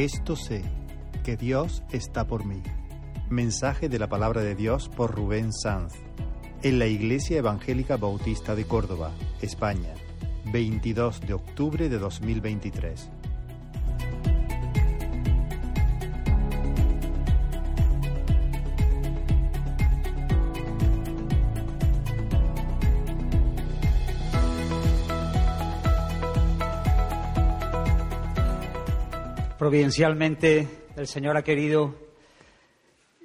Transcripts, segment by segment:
Esto sé, que Dios está por mí. Mensaje de la palabra de Dios por Rubén Sanz, en la Iglesia Evangélica Bautista de Córdoba, España, 22 de octubre de 2023. Providencialmente el Señor ha querido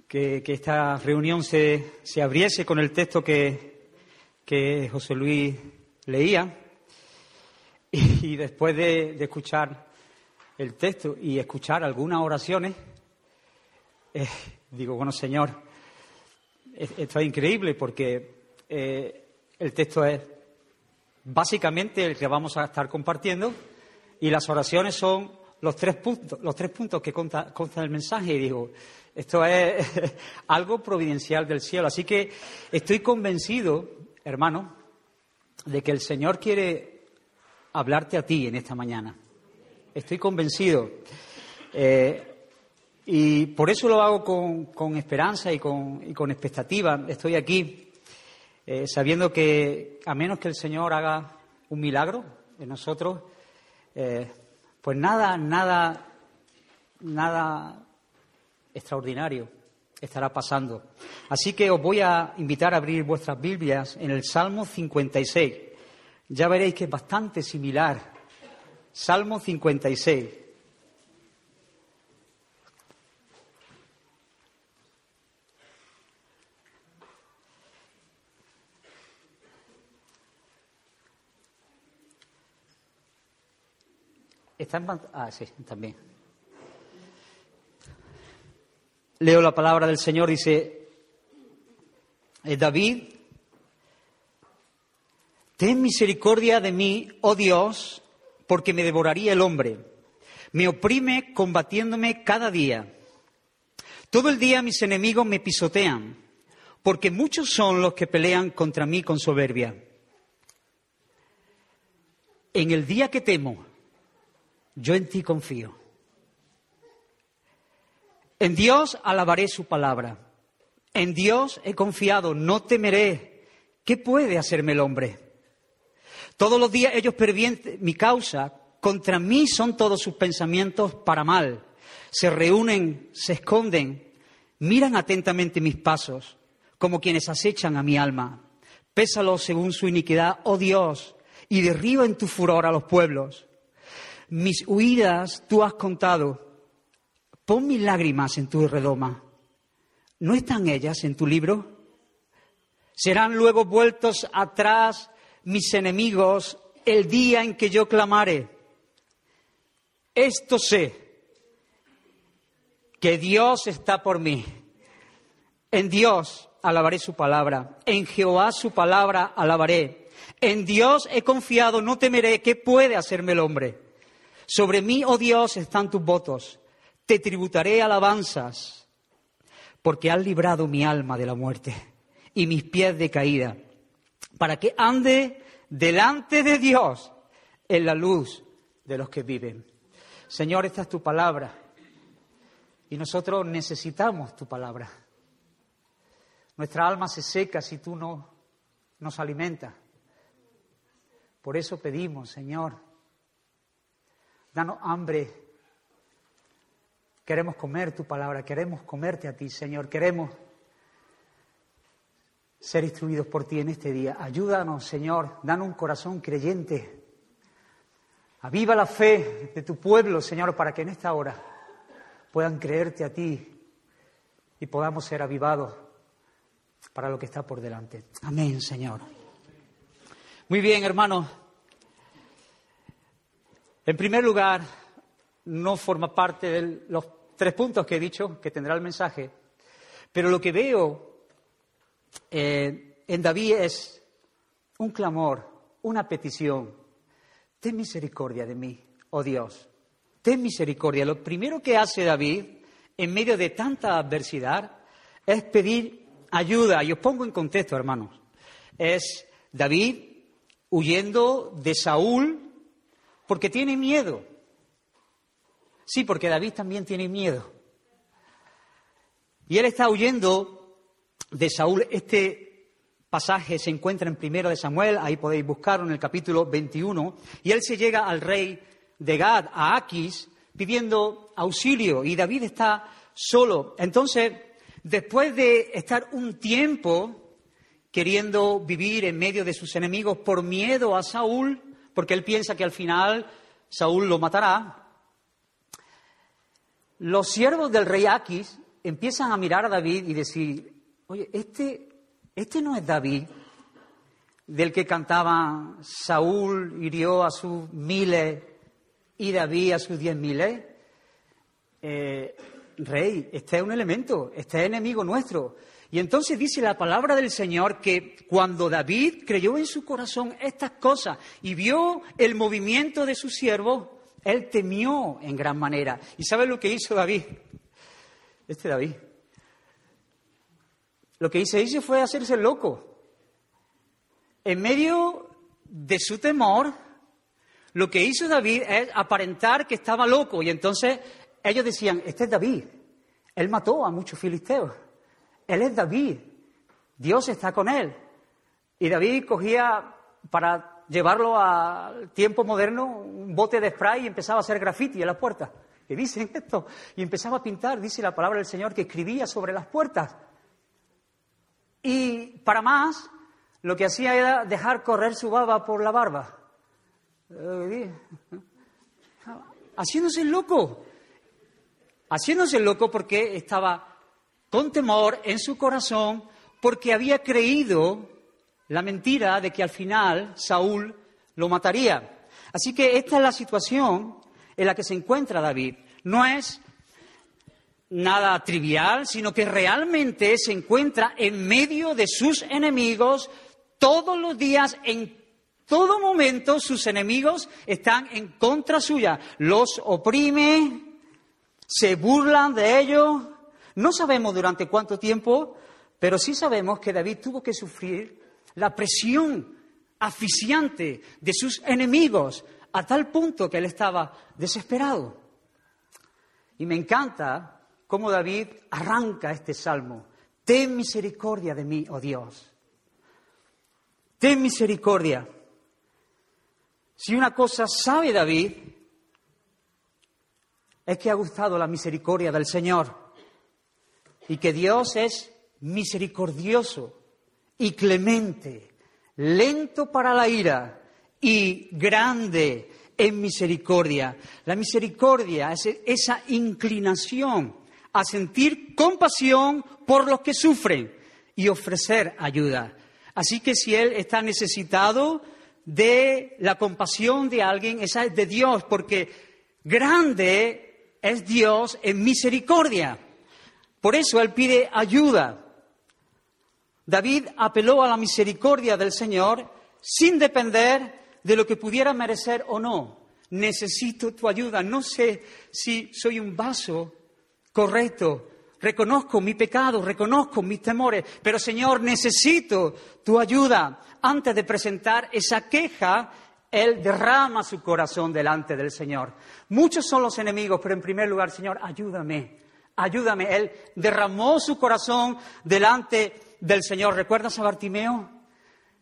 que, esta reunión se, abriese con el texto que, que José Luis leía y, después de, escuchar el texto y escuchar algunas oraciones, eh, digo, bueno, Señor, esto es increíble porque eh, el texto es básicamente el que vamos a estar compartiendo y las oraciones son los tres puntos, los tres puntos que consta, el mensaje y digo, esto es algo providencial del cielo. Así que estoy convencido, hermano, de que el Señor quiere hablarte a ti en esta mañana. Estoy convencido. Eh, y por eso lo hago con, esperanza y con, expectativa. Estoy aquí eh, sabiendo que a menos que el Señor haga un milagro en nosotros, eh, pues nada, nada, nada extraordinario estará pasando. Así que os voy a invitar a abrir vuestras Biblias en el Salmo 56. Ya veréis que es bastante similar. Salmo 56. ¿Está en Ah, sí, también. Leo la palabra del Señor, dice eh, David, ten misericordia de mí, oh Dios, porque me devoraría el hombre. Me oprime combatiéndome cada día. Todo el día mis enemigos me pisotean, porque muchos son los que pelean contra mí con soberbia. En el día que temo, yo en ti confío. En Dios alabaré su palabra. En Dios he confiado, no temeré. ¿Qué puede hacerme el hombre? Todos los días ellos pervienten mi causa. Contra mí son todos sus pensamientos para mal. Se reúnen, se esconden, miran atentamente mis pasos, como quienes acechan a mi alma. Pésalos según su iniquidad, oh Dios, y derriba en tu furor a los pueblos. Mis huidas tú has contado. Pon mis lágrimas en tu redoma. ¿No están ellas en tu libro? Serán luego vueltos atrás mis enemigos el día en que yo clamare. Esto sé, que Dios está por mí. En Dios alabaré su palabra, en Jehová su palabra alabaré. En Dios he confiado, no temeré. ¿Qué puede hacerme el hombre? Sobre mí, oh Dios, están tus votos. Te tributaré alabanzas, porque has librado mi alma de la muerte y mis pies de caída, para que ande delante de Dios en la luz de los que viven. Señor, esta es tu palabra y nosotros necesitamos tu palabra. Nuestra alma se seca si tú no nos alimentas. Por eso pedimos, Señor, Danos hambre. Queremos comer tu palabra, queremos comerte a ti, Señor. Queremos ser instruidos por ti en este día. Ayúdanos, Señor. Danos un corazón creyente. Aviva la fe de tu pueblo, Señor, para que en esta hora puedan creerte a ti y podamos ser avivados para lo que está por delante. Amén, Señor. Muy bien, hermanos. En primer lugar, no forma parte de los tres puntos que he dicho que tendrá el mensaje, pero lo que veo eh, en David es un clamor, una petición. Ten misericordia de mí, oh Dios. Ten misericordia. Lo primero que hace David en medio de tanta adversidad es pedir ayuda. Y os pongo en contexto, hermanos. Es David huyendo de Saúl porque tiene miedo. Sí, porque David también tiene miedo. Y él está huyendo de Saúl. Este pasaje se encuentra en Primero de Samuel, ahí podéis buscarlo en el capítulo 21, y él se llega al rey de Gad, a Aquis, pidiendo auxilio, y David está solo. Entonces, después de estar un tiempo queriendo vivir en medio de sus enemigos por miedo a Saúl, porque él piensa que al final Saúl lo matará, los siervos del rey Aquis empiezan a mirar a David y decir, oye, este, este no es David, del que cantaba Saúl hirió a sus miles y David a sus diez miles. Eh, rey, este es un elemento, este es enemigo nuestro. Y entonces dice la palabra del Señor que cuando David creyó en su corazón estas cosas y vio el movimiento de su siervo, él temió en gran manera. ¿Y sabe lo que hizo David? Este David. Lo que hizo fue hacerse loco. En medio de su temor, lo que hizo David es aparentar que estaba loco. Y entonces ellos decían, este es David. Él mató a muchos filisteos. Él es David. Dios está con él. Y David cogía para llevarlo al tiempo moderno un bote de spray y empezaba a hacer graffiti en las puertas que dicen esto. Y empezaba a pintar, dice la palabra del Señor, que escribía sobre las puertas. Y para más, lo que hacía era dejar correr su baba por la barba. Eh, haciéndose loco. Haciéndose loco porque estaba con temor en su corazón, porque había creído la mentira de que al final Saúl lo mataría. Así que esta es la situación en la que se encuentra David. No es nada trivial, sino que realmente se encuentra en medio de sus enemigos todos los días, en todo momento sus enemigos están en contra suya, los oprime, se burlan de ellos. No sabemos durante cuánto tiempo, pero sí sabemos que David tuvo que sufrir la presión asfixiante de sus enemigos a tal punto que él estaba desesperado. Y me encanta cómo David arranca este salmo. Ten misericordia de mí, oh Dios. Ten misericordia. Si una cosa sabe David, es que ha gustado la misericordia del Señor y que Dios es misericordioso y clemente, lento para la ira y grande en misericordia. La misericordia es esa inclinación a sentir compasión por los que sufren y ofrecer ayuda. Así que si Él está necesitado de la compasión de alguien, esa es de Dios, porque grande es Dios en misericordia. Por eso Él pide ayuda. David apeló a la misericordia del Señor sin depender de lo que pudiera merecer o no. Necesito tu ayuda. No sé si soy un vaso correcto. Reconozco mi pecado, reconozco mis temores, pero Señor, necesito tu ayuda. Antes de presentar esa queja, Él derrama su corazón delante del Señor. Muchos son los enemigos, pero en primer lugar, Señor, ayúdame, ayúdame. Él derramó su corazón delante del Señor. ¿Recuerdas a Bartimeo?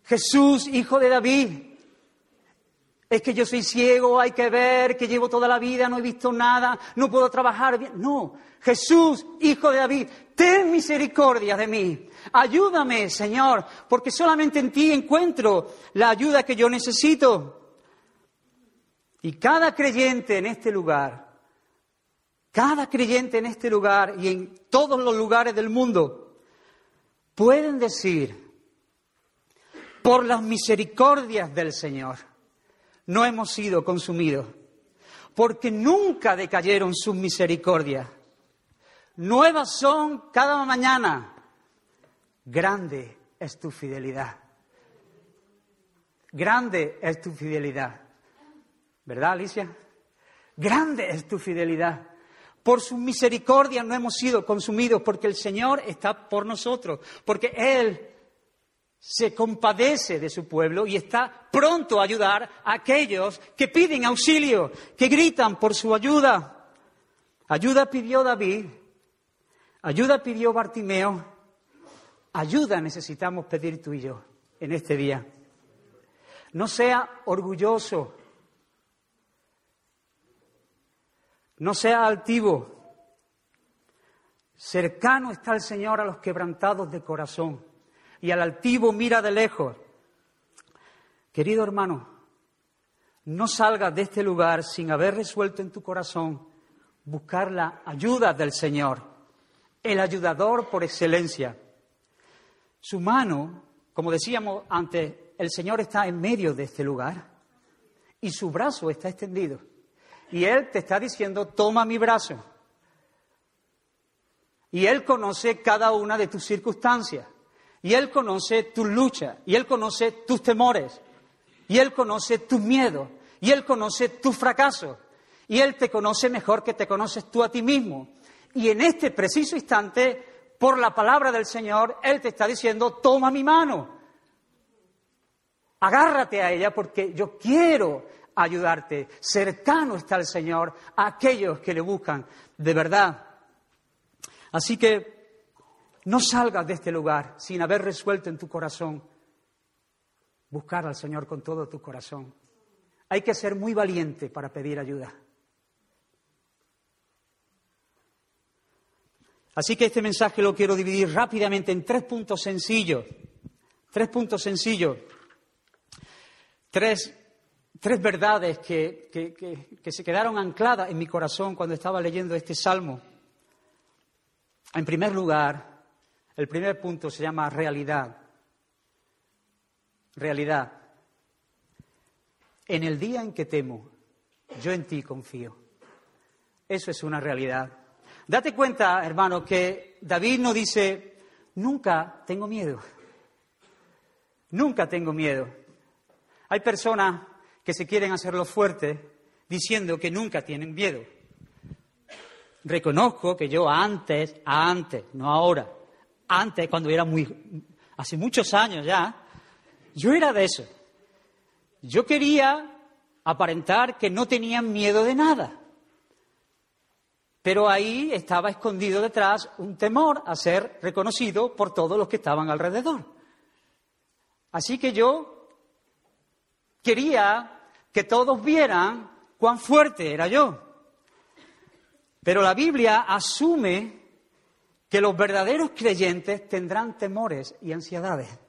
Jesús, hijo de David, es que yo soy ciego, hay que ver, que llevo toda la vida, no he visto nada, no puedo trabajar bien. No, Jesús, hijo de David, ten misericordia de mí. Ayúdame, Señor, porque solamente en ti encuentro la ayuda que yo necesito. Y cada creyente en este lugar, cada creyente en este lugar y en todos los lugares del mundo, pueden decir, por las misericordias del Señor, no hemos sido consumidos, porque nunca decayeron sus misericordias. Nuevas son cada mañana. Grande es tu fidelidad. Grande es tu fidelidad. ¿Verdad, Alicia? Grande es tu fidelidad. Por su misericordia no hemos sido consumidos porque el Señor está por nosotros, porque Él se compadece de su pueblo y está pronto a ayudar a aquellos que piden auxilio, que gritan por su ayuda. Ayuda pidió David, ayuda pidió Bartimeo, ayuda necesitamos pedir tú y yo en este día. No sea orgulloso, no sea altivo. Cercano está el Señor a los quebrantados de corazón y al altivo mira de lejos. Querido hermano, no salgas de este lugar sin haber resuelto en tu corazón buscar la ayuda del Señor, el ayudador por excelencia. Su mano, como decíamos antes, el Señor está en medio de este lugar y su brazo está extendido. Y Él te está diciendo, toma mi brazo. Y Él conoce cada una de tus circunstancias. Y Él conoce tus luchas. Y Él conoce tus temores. Y Él conoce tus miedos. Y Él conoce tus fracasos. Y Él te conoce mejor que te conoces tú a ti mismo. Y en este preciso instante, por la palabra del Señor, Él te está diciendo, toma mi mano. Agárrate a ella porque yo quiero ayudarte. Cercano está el Señor a aquellos que le buscan de verdad. Así que no salgas de este lugar sin haber resuelto en tu corazón buscar al Señor con todo tu corazón. Hay que ser muy valiente para pedir ayuda. Así que este mensaje lo quiero dividir rápidamente en tres puntos sencillos. Tres puntos sencillos. Tres, verdades que, que se quedaron ancladas en mi corazón cuando estaba leyendo este salmo. En primer lugar, el primer punto se llama realidad. Realidad. En el día en que temo, yo en ti confío. Eso es una realidad. Date cuenta, hermano, que David no dice, nunca tengo miedo. Nunca tengo miedo. Hay personas que se quieren hacerlo fuerte diciendo que nunca tienen miedo. Reconozco que yo antes, antes, no ahora, antes, cuando era muy, hace muchos años ya, yo era de eso. Yo quería aparentar que no tenía miedo de nada. Pero ahí estaba escondido detrás un temor a ser reconocido por todos los que estaban alrededor. Así que yo quería que todos vieran cuán fuerte era yo. Pero la Biblia asume que los verdaderos creyentes tendrán temores y ansiedades.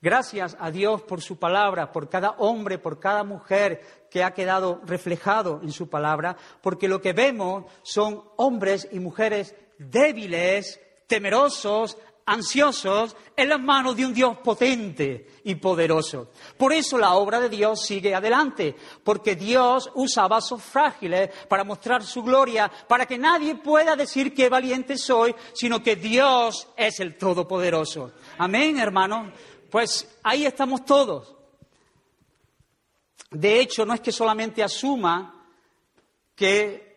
Gracias a Dios por su palabra, por cada hombre, por cada mujer que ha quedado reflejado en su palabra, porque lo que vemos son hombres y mujeres débiles, temerosos, ansiosos en las manos de un Dios potente y poderoso. Por eso la obra de Dios sigue adelante, porque Dios usa vasos frágiles para mostrar su gloria, para que nadie pueda decir que valiente soy, sino que Dios es el Todopoderoso. Amén, hermanos. Pues ahí estamos todos. De hecho, no es que solamente asuma que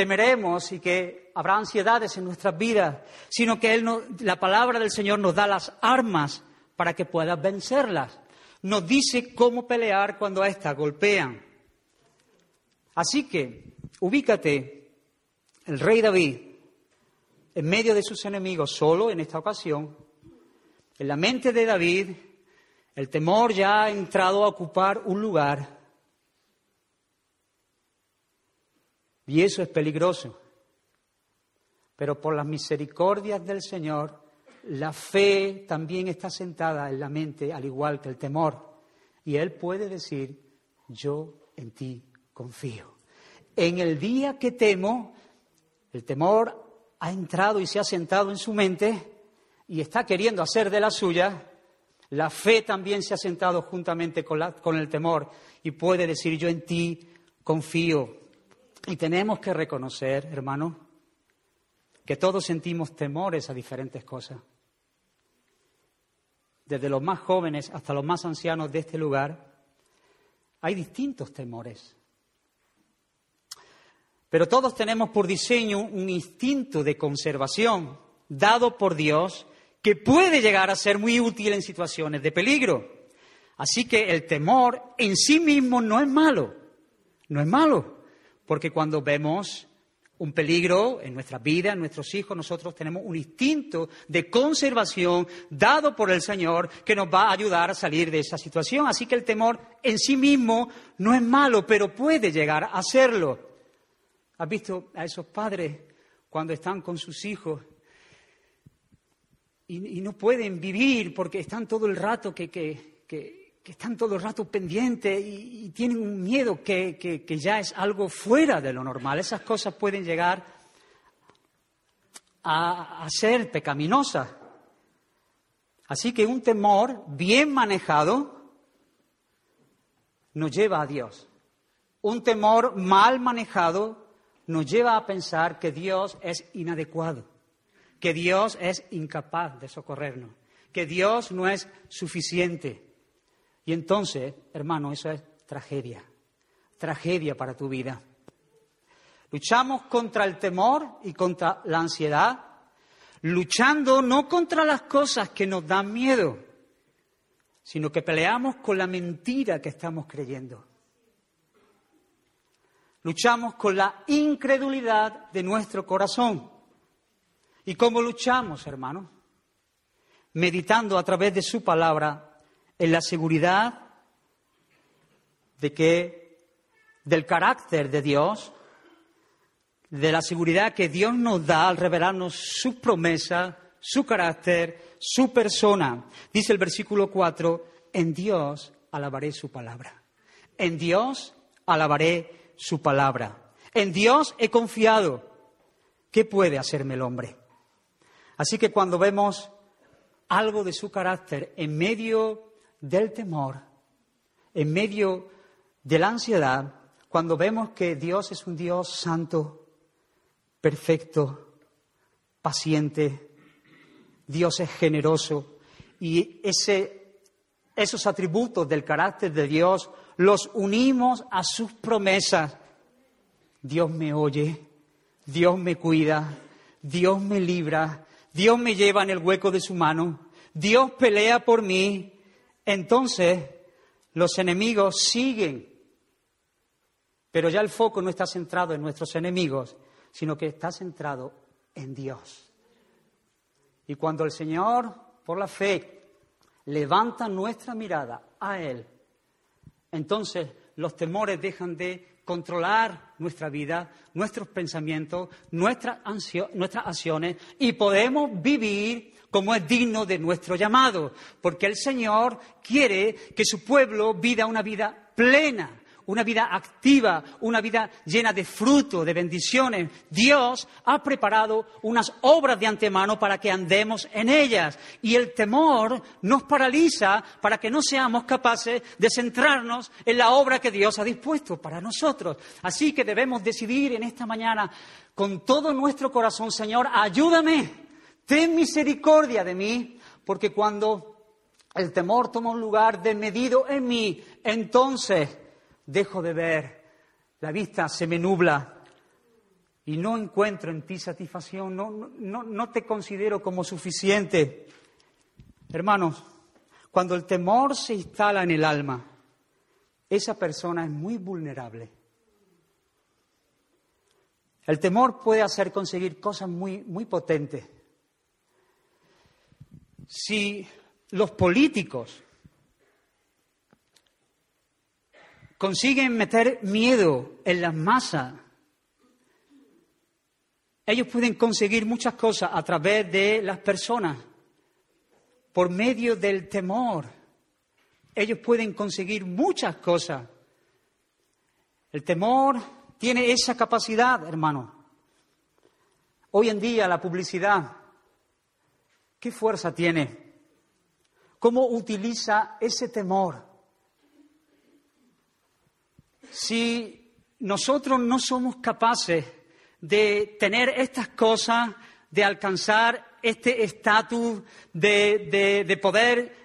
temeremos y que habrá ansiedades en nuestras vidas, sino que la palabra del Señor nos da las armas para que puedas vencerlas. Nos dice cómo pelear cuando a estas golpean. Así que, ubícate, el rey David, en medio de sus enemigos, solo en esta ocasión, en la mente de David, el temor ya ha entrado a ocupar un lugar. Y eso es peligroso. Pero por las misericordias del Señor, la fe también está sentada en la mente, al igual que el temor. Y Él puede decir, yo en ti confío. En el día que temo, el temor ha entrado y se ha sentado en su mente y está queriendo hacer de la suya, la fe también se ha sentado juntamente con, el temor y puede decir yo en ti confío. Y tenemos que reconocer, hermano, que todos sentimos temores a diferentes cosas. Desde los más jóvenes hasta los más ancianos de este lugar, hay distintos temores. Pero todos tenemos por diseño un instinto de conservación dado por Dios que puede llegar a ser muy útil en situaciones de peligro. Así que el temor en sí mismo no es malo, no es malo, porque cuando vemos un peligro en nuestra vida, en nuestros hijos, nosotros tenemos un instinto de conservación dado por el Señor que nos va a ayudar a salir de esa situación. Así que el temor en sí mismo no es malo, pero puede llegar a serlo. ¿Has visto a esos padres cuando están con sus hijos y, no pueden vivir porque están todo el rato que, están todo el rato pendientes y, tienen un miedo que, ya es algo fuera de lo normal. Esas cosas pueden llegar a, a ser pecaminosas. Así que un temor bien manejado nos lleva a Dios. Un temor mal manejado nos lleva a pensar que Dios es inadecuado que Dios es incapaz de socorrernos, que Dios no es suficiente. Y entonces, hermano, eso es tragedia, tragedia para tu vida. Luchamos contra el temor y contra la ansiedad, luchando no contra las cosas que nos dan miedo, sino que peleamos con la mentira que estamos creyendo. Luchamos con la incredulidad de nuestro corazón. ¿Y cómo luchamos, hermanos? Meditando a través de su palabra en la seguridad de que del carácter de Dios, de la seguridad que Dios nos da al revelarnos sus promesas, su carácter, su persona. Dice el versículo 4, en Dios alabaré su palabra. En Dios alabaré su palabra. En Dios he confiado. ¿Qué puede hacerme el hombre? Así que cuando vemos algo de su carácter en medio del temor, en medio de la ansiedad, cuando vemos que Dios es un Dios santo, perfecto, paciente, Dios es generoso y esos atributos del carácter de Dios los unimos a sus promesas. Dios me oye, Dios me cuida, Dios me libra, Dios me lleva en el hueco de su mano, Dios pelea por mí, entonces los enemigos siguen. Pero ya el foco no está centrado en nuestros enemigos, sino que está centrado en Dios. Y cuando el Señor, por la fe, levanta nuestra mirada a Él, entonces los temores dejan de controlar nuestra vida, nuestros pensamientos, nuestras, nuestras acciones y podemos vivir como es digno de nuestro llamado, porque el Señor quiere que su pueblo viva una vida plena, una vida activa, una vida llena de fruto, de bendiciones. Dios ha preparado unas obras de antemano para que andemos en ellas. Y el temor nos paraliza para que no seamos capaces de centrarnos en la obra que Dios ha dispuesto para nosotros. Así que debemos decidir en esta mañana con todo nuestro corazón, Señor, ayúdame, ten misericordia de mí, porque cuando el temor toma un lugar desmedido en mí, entonces dejo de ver, la vista se me nubla y no encuentro en ti satisfacción, no, no, no te considero como suficiente. Hermanos, cuando el temor se instala en el alma, esa persona es muy vulnerable. El temor puede hacer conseguir cosas muy, muy potentes. Si los políticos consiguen meter miedo en las masas. Ellos pueden conseguir muchas cosas a través de las personas, por medio del temor. Ellos pueden conseguir muchas cosas. El temor tiene esa capacidad, hermano. Hoy en día la publicidad, ¿qué fuerza tiene? ¿Cómo utiliza ese temor? si nosotros no somos capaces de tener estas cosas, de alcanzar este estatus, de, poder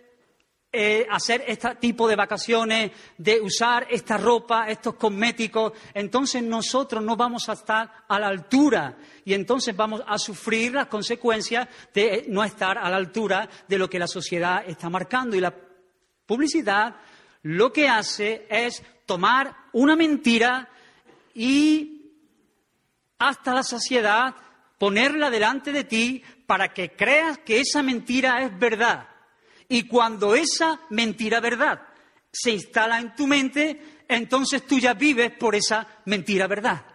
eh, hacer este tipo de vacaciones, de usar esta ropa, estos cosméticos, entonces nosotros no vamos a estar a la altura y entonces vamos a sufrir las consecuencias de no estar a la altura de lo que la sociedad está marcando. Y la publicidad lo que hace es tomar una mentira y hasta la saciedad, ponerla delante de ti para que creas que esa mentira es verdad. Y cuando esa mentira verdad se instala en tu mente, entonces tú ya vives por esa mentira verdad.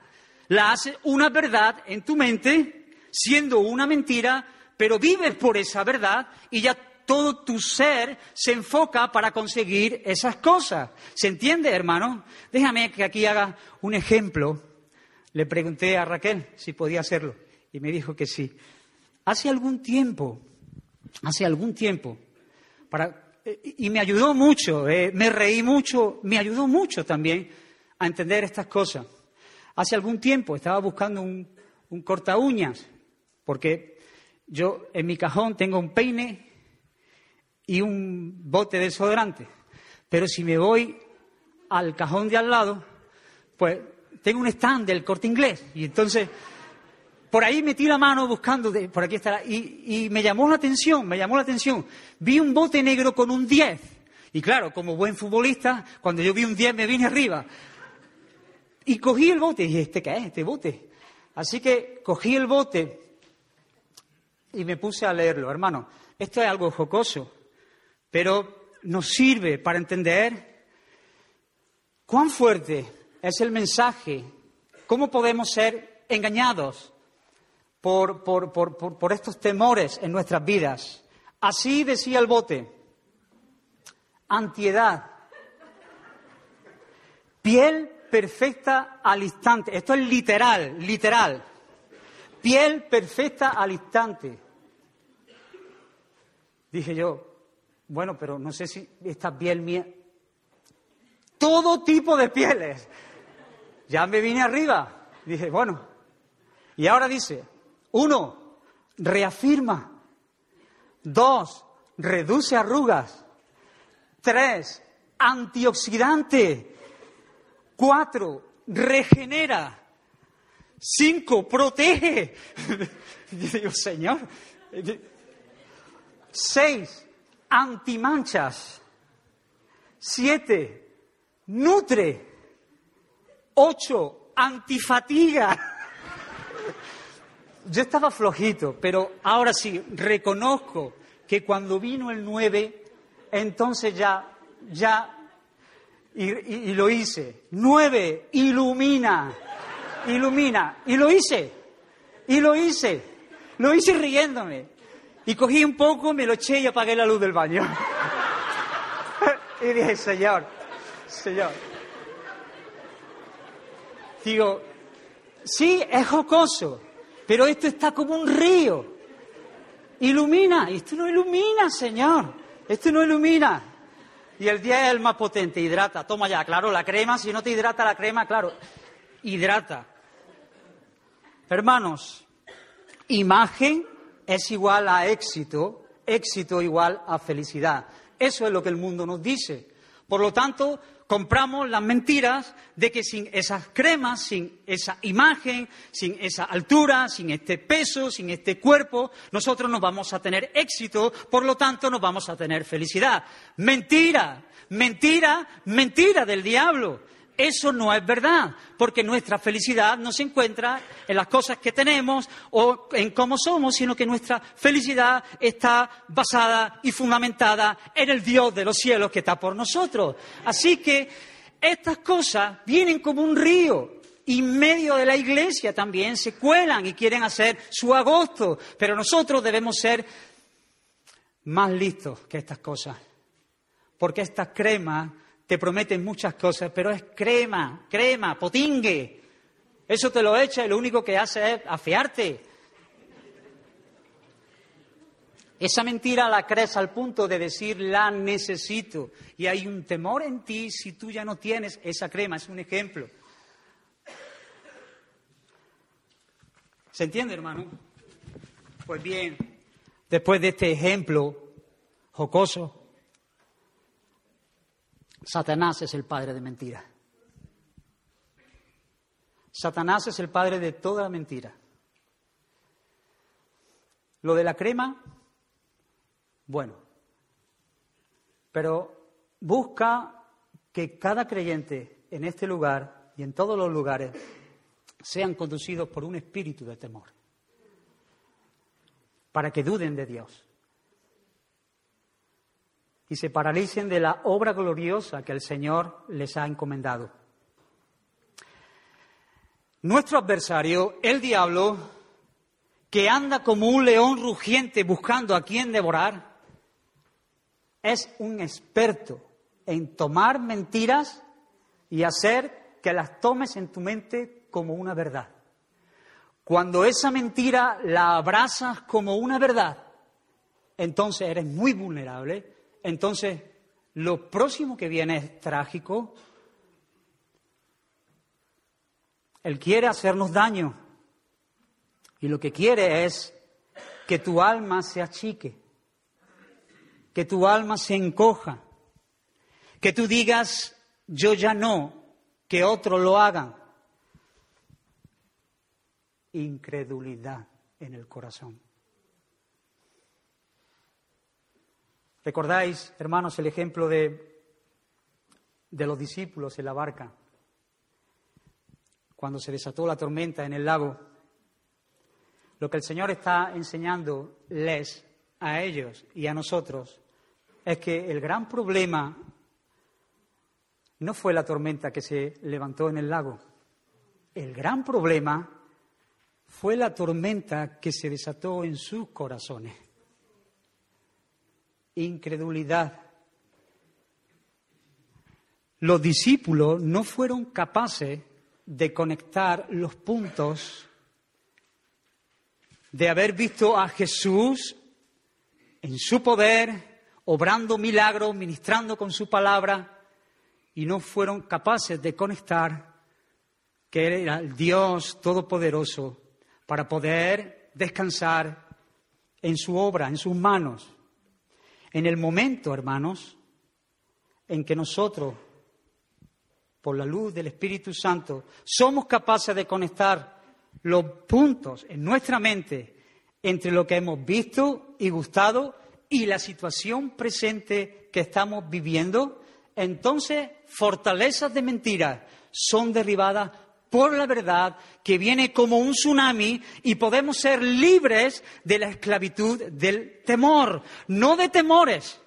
La haces una verdad en tu mente, siendo una mentira, pero vives por esa verdad y ya todo tu ser se enfoca para conseguir esas cosas. ¿Se entiende, hermano? Déjame que aquí haga un ejemplo. Le pregunté a Raquel si podía hacerlo y me dijo que sí. Hace algún tiempo, hace algún tiempo, y me ayudó mucho, eh, me reí mucho, me ayudó mucho también a entender estas cosas. Hace algún tiempo estaba buscando un, un corta uñas, porque yo en mi cajón tengo un peine y un bote de desodorante. Pero si me voy al cajón de al lado, pues tengo un stand del corte inglés. Y entonces, por ahí metí la mano buscando, por aquí y, me llamó la atención, me llamó la atención. Vi un bote negro con un 10. Y claro, como buen futbolista, cuando yo vi un 10 me vine arriba. Y cogí el bote, y dije, ¿este qué es, este bote? Así que cogí el bote y me puse a leerlo. Hermano, esto es algo jocoso pero nos sirve para entender cuán fuerte es el mensaje, cómo podemos ser engañados por, estos temores en nuestras vidas. Así decía el bote, antiedad, piel perfecta al instante. Esto es literal, literal. Piel perfecta al instante. Dije yo, bueno, pero no sé si esta piel mía. Todo tipo de pieles. Ya me vine arriba. Dije, bueno. Y ahora dice, uno, reafirma. Dos, reduce arrugas. Tres, antioxidante. Cuatro, regenera. Cinco, protege. digo, Señor. Seis, antimanchas. Siete, nutre. Ocho, antifatiga. Yo estaba flojito, pero ahora sí, reconozco que cuando vino el nueve, entonces ya, ya, y, lo hice. Nueve, ilumina, ilumina. Y lo hice, y lo hice. Lo hice riéndome. Y cogí un poco, me lo eché y apagué la luz del baño. y dije, Señor, Señor. Digo, sí, es jocoso, pero esto está como un río. Ilumina, esto no ilumina, Señor. Esto no ilumina. Y el día es el más potente, hidrata. Toma ya, claro, la crema, si no te hidrata la crema, claro, hidrata. Hermanos, imagen es igual a éxito, éxito igual a felicidad. Eso es lo que el mundo nos dice. Por lo tanto, compramos las mentiras de que sin esas cremas, sin esa imagen, sin esa altura, sin este peso, sin este cuerpo, nosotros no vamos a tener éxito, por lo tanto no vamos a tener felicidad. Mentira, mentira, mentira del diablo. Eso no es verdad, porque nuestra felicidad no se encuentra en las cosas que tenemos o en cómo somos, sino que nuestra felicidad está basada y fundamentada en el Dios de los cielos que está por nosotros. Así que estas cosas vienen como un río y en medio de la iglesia también se cuelan y quieren hacer su agosto, pero nosotros debemos ser más listos que estas cosas, porque estas cremas te prometen muchas cosas, pero es crema, crema, potingue. Eso te lo echa y lo único que hace es afearte. Esa mentira la crees al punto de decir la necesito. Y hay un temor en ti si tú ya no tienes esa crema. Es un ejemplo. ¿Se entiende, hermano? Pues bien, después de este ejemplo jocoso, Satanás es el padre de mentira. Satanás es el padre de toda la mentira. Lo de la crema, bueno, pero busca que cada creyente en este lugar y en todos los lugares sean conducidos por un espíritu de temor, para que duden de Dios y se paralicen de la obra gloriosa que el Señor les ha encomendado. Nuestro adversario, el diablo, que anda como un león rugiente buscando a quien devorar, es un experto en tomar mentiras y hacer que las tomes en tu mente como una verdad. Cuando esa mentira la abrazas como una verdad, entonces eres muy vulnerable, entonces lo próximo que viene es trágico. Él quiere hacernos daño y lo que quiere es que tu alma se achique, que tu alma se encoja, que tú digas, yo ya no, que otros lo hagan. Incredulidad en el corazón. ¿Recordáis, hermanos, el ejemplo de, de los discípulos en la barca? Cuando se desató la tormenta en el lago. Lo que el Señor está enseñándoles a ellos y a nosotros es que el gran problema no fue la tormenta que se levantó en el lago. El gran problema fue la tormenta que se desató en sus corazones. Incredulidad. Los discípulos no fueron capaces de conectar los puntos de haber visto a Jesús en su poder, obrando milagros, ministrando con su palabra, y no fueron capaces de conectar que era el Dios Todopoderoso para poder descansar en su obra, en sus manos. En el momento, hermanos, en que nosotros, por la luz del Espíritu Santo, somos capaces de conectar los puntos en nuestra mente entre lo que hemos visto y gustado y la situación presente que estamos viviendo, entonces fortalezas de mentira son derribadas por la verdad que viene como un tsunami y podemos ser libres de la esclavitud del temor, no de temores,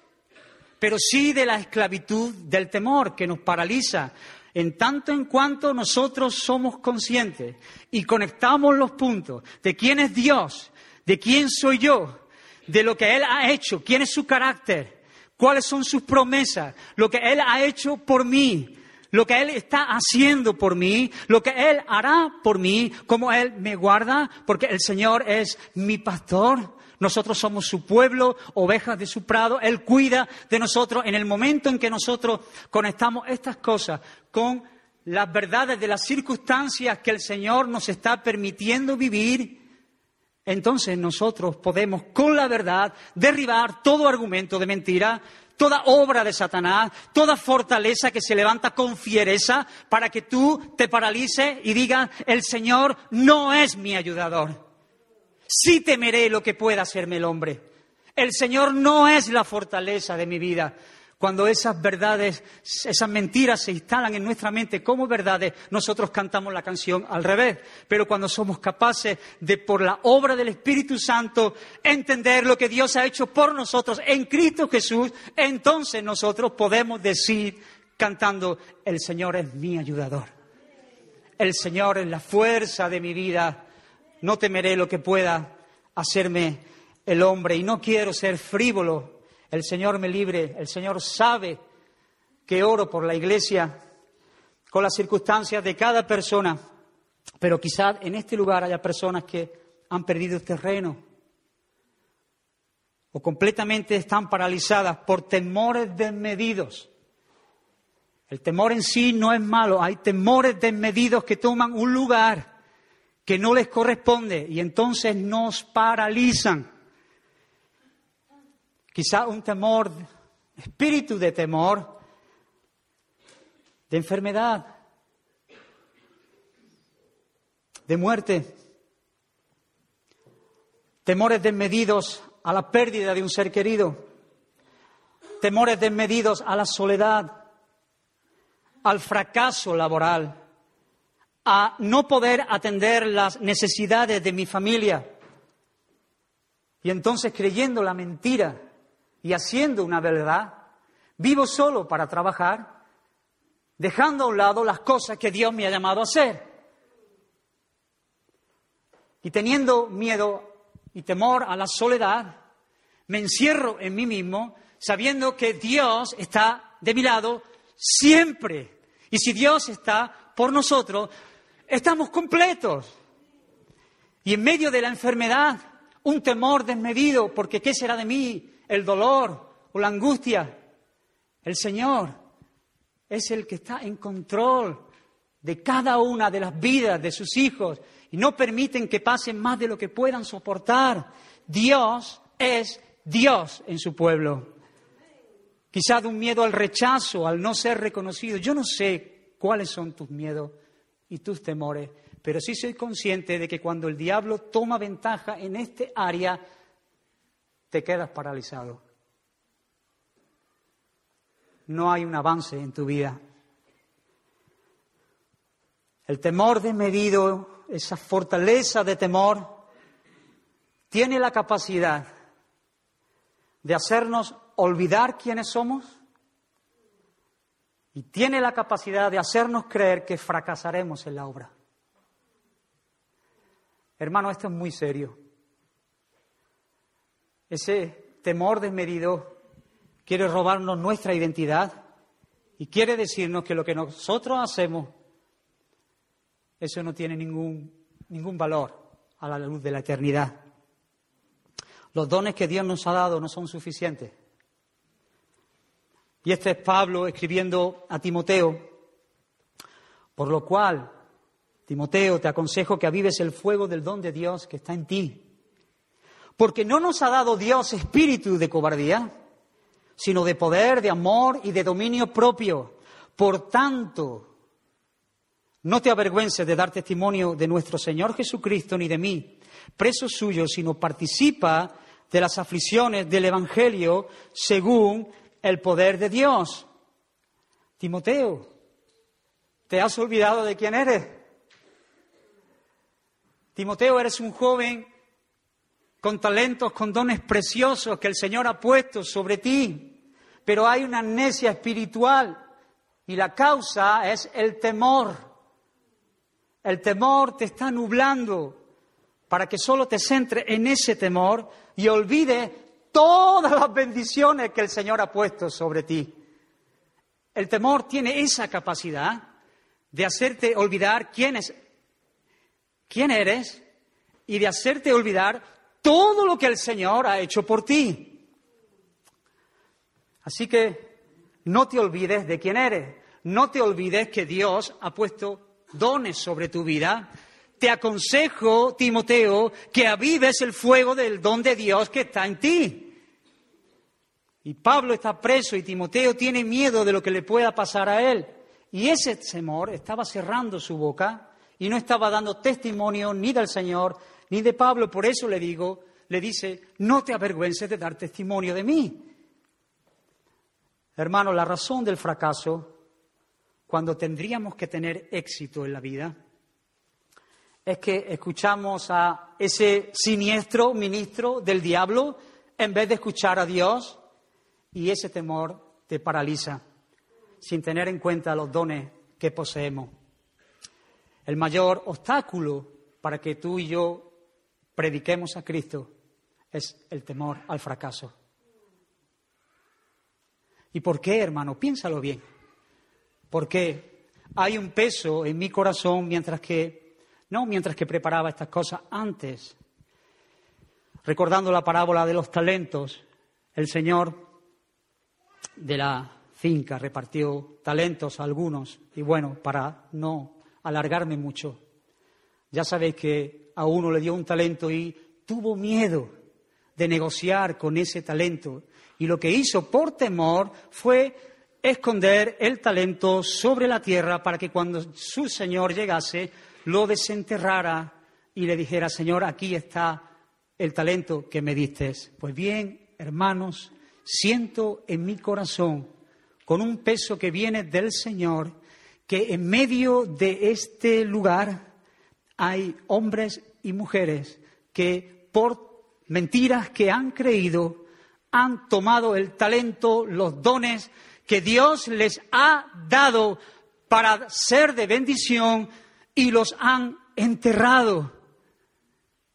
pero sí de la esclavitud del temor que nos paraliza. En tanto en cuanto nosotros somos conscientes y conectamos los puntos de quién es Dios, de quién soy yo, de lo que Él ha hecho, quién es su carácter, cuáles son sus promesas, lo que Él ha hecho por mí, lo que Él está haciendo por mí, lo que Él hará por mí, cómo Él me guarda, porque el Señor es mi pastor. Nosotros somos su pueblo, ovejas de su prado. Él cuida de nosotros en el momento en que nosotros conectamos estas cosas con las verdades de las circunstancias que el Señor nos está permitiendo vivir. Entonces nosotros podemos con la verdad derribar todo argumento de mentira, toda obra de Satanás, toda fortaleza que se levanta con fiereza para que tú te paralices y digas, el Señor no es mi ayudador. Sí temeré lo que pueda hacerme el hombre. El Señor no es la fortaleza de mi vida. Cuando esas verdades, esas mentiras se instalan en nuestra mente como verdades, nosotros cantamos la canción al revés. Pero cuando somos capaces de, por la obra del Espíritu Santo, entender lo que Dios ha hecho por nosotros en Cristo Jesús, entonces nosotros podemos decir, cantando, el Señor es mi ayudador. El Señor es la fuerza de mi vida. No temeré lo que pueda hacerme el hombre. Y no quiero ser frívolo el Señor me libre, el Señor sabe que oro por la iglesia con las circunstancias de cada persona, pero quizás en este lugar haya personas que han perdido terreno o completamente están paralizadas por temores desmedidos. El temor en sí no es malo, hay temores desmedidos que toman un lugar que no les corresponde y entonces nos paralizan quizá un temor, espíritu de temor, de enfermedad, de muerte, temores desmedidos a la pérdida de un ser querido, temores desmedidos a la soledad, al fracaso laboral, a no poder atender las necesidades de mi familia. Y entonces creyendo la mentira y haciendo una verdad, vivo solo para trabajar, dejando a un lado las cosas que Dios me ha llamado a hacer. Y teniendo miedo y temor a la soledad, me encierro en mí mismo sabiendo que Dios está de mi lado siempre. Y si Dios está por nosotros, estamos completos. Y en medio de la enfermedad, un temor desmedido, porque ¿qué será de mí? El dolor o la angustia. El Señor es el que está en control de cada una de las vidas de sus hijos y no permiten que pasen más de lo que puedan soportar. Dios es Dios en su pueblo. Quizá de un miedo al rechazo, al no ser reconocido. Yo no sé cuáles son tus miedos y tus temores, pero sí soy consciente de que cuando el diablo toma ventaja en este área, te quedas paralizado. No hay un avance en tu vida. El temor desmedido, esa fortaleza de temor, tiene la capacidad de hacernos olvidar quiénes somos y tiene la capacidad de hacernos creer que fracasaremos en la obra. Hermano, esto es muy serio. Ese temor desmedido quiere robarnos nuestra identidad y quiere decirnos que lo que nosotros hacemos, eso no tiene ningún, ningún valor a la luz de la eternidad. Los dones que Dios nos ha dado no son suficientes. Y este es Pablo escribiendo a Timoteo, por lo cual, Timoteo, te aconsejo que avives el fuego del don de Dios que está en ti. Porque no nos ha dado Dios espíritu de cobardía, sino de poder, de amor y de dominio propio. Por tanto, no te avergüences de dar testimonio de nuestro Señor Jesucristo ni de mí, preso suyo, sino participa de las aflicciones del Evangelio según el poder de Dios. Timoteo, ¿te has olvidado de quién eres? Timoteo, eres un joven con talentos, con dones preciosos que el Señor ha puesto sobre ti, pero hay una amnesia espiritual y la causa es el temor. El temor te está nublando para que solo te centres en ese temor y olvides todas las bendiciones que el Señor ha puesto sobre ti. El temor tiene esa capacidad de hacerte olvidar quién, es, quién eres y de hacerte olvidar todo lo que el Señor ha hecho por ti. Así que no te olvides de quién eres, no te olvides que Dios ha puesto dones sobre tu vida. Te aconsejo, Timoteo, que avives el fuego del don de Dios que está en ti. Y Pablo está preso y Timoteo tiene miedo de lo que le pueda pasar a él. Y ese temor estaba cerrando su boca y no estaba dando testimonio ni del Señor ni de Pablo. Por eso le digo, le dice, no te avergüences de dar testimonio de mí. Hermano, la razón del fracaso, cuando tendríamos que tener éxito en la vida, es que escuchamos a ese siniestro ministro del diablo en vez de escuchar a Dios y ese temor te paraliza sin tener en cuenta los dones que poseemos. El mayor obstáculo para que tú y yo prediquemos a Cristo es el temor al fracaso. ¿Y por qué, hermano? Piénsalo bien. Porque hay un peso en mi corazón mientras que, no mientras que preparaba estas cosas antes. Recordando la parábola de los talentos, el Señor de la finca, repartió talentos algunos. Y bueno, para no alargarme mucho, ya sabéis que a uno le dio un talento y tuvo miedo de negociar con ese talento. Y lo que hizo por temor fue esconder el talento sobre la tierra para que cuando su Señor llegase lo desenterrara y le dijera, Señor, aquí está el talento que me diste. Pues bien, hermanos, siento en mi corazón, con un peso que viene del Señor, que en medio de este lugar hay hombres y mujeres que por mentiras que han creído han tomado el talento, los dones que Dios les ha dado para ser de bendición y los han enterrado.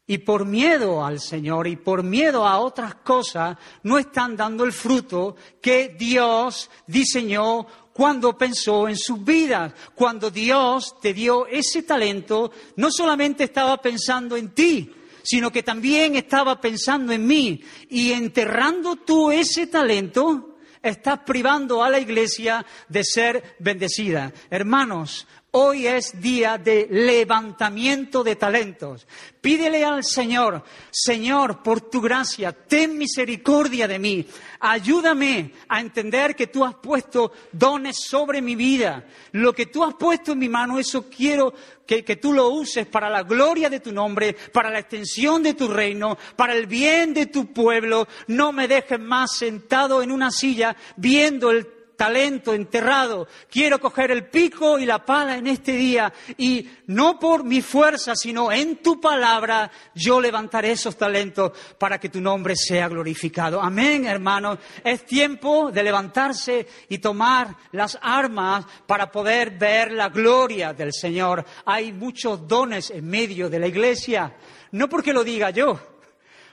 Y por miedo al Señor y por miedo a otras cosas, no están dando el fruto que Dios diseñó cuando pensó en sus vidas. Cuando Dios te dio ese talento, no solamente estaba pensando en ti, sino que también estaba pensando en mí. Y enterrando tú ese talento, estás privando a la iglesia de ser bendecida. Hermanos, Hoy es día de levantamiento de talentos. Pídele al Señor, Señor, por tu gracia, ten misericordia de mí. Ayúdame a entender que tú has puesto dones sobre mi vida. Lo que tú has puesto en mi mano, eso quiero que, tú lo uses para la gloria de tu nombre, para la extensión de tu reino, para el bien de tu pueblo. No me dejes más sentado en una silla viendo el talento enterrado. Quiero coger el pico y la pala en este día y no por mi fuerza, sino en tu palabra yo levantaré esos talentos para que tu nombre sea glorificado. Amén, hermanos. Es tiempo de levantarse y tomar las armas para poder ver la gloria del Señor. Hay muchos dones en medio de la iglesia. No porque lo diga yo,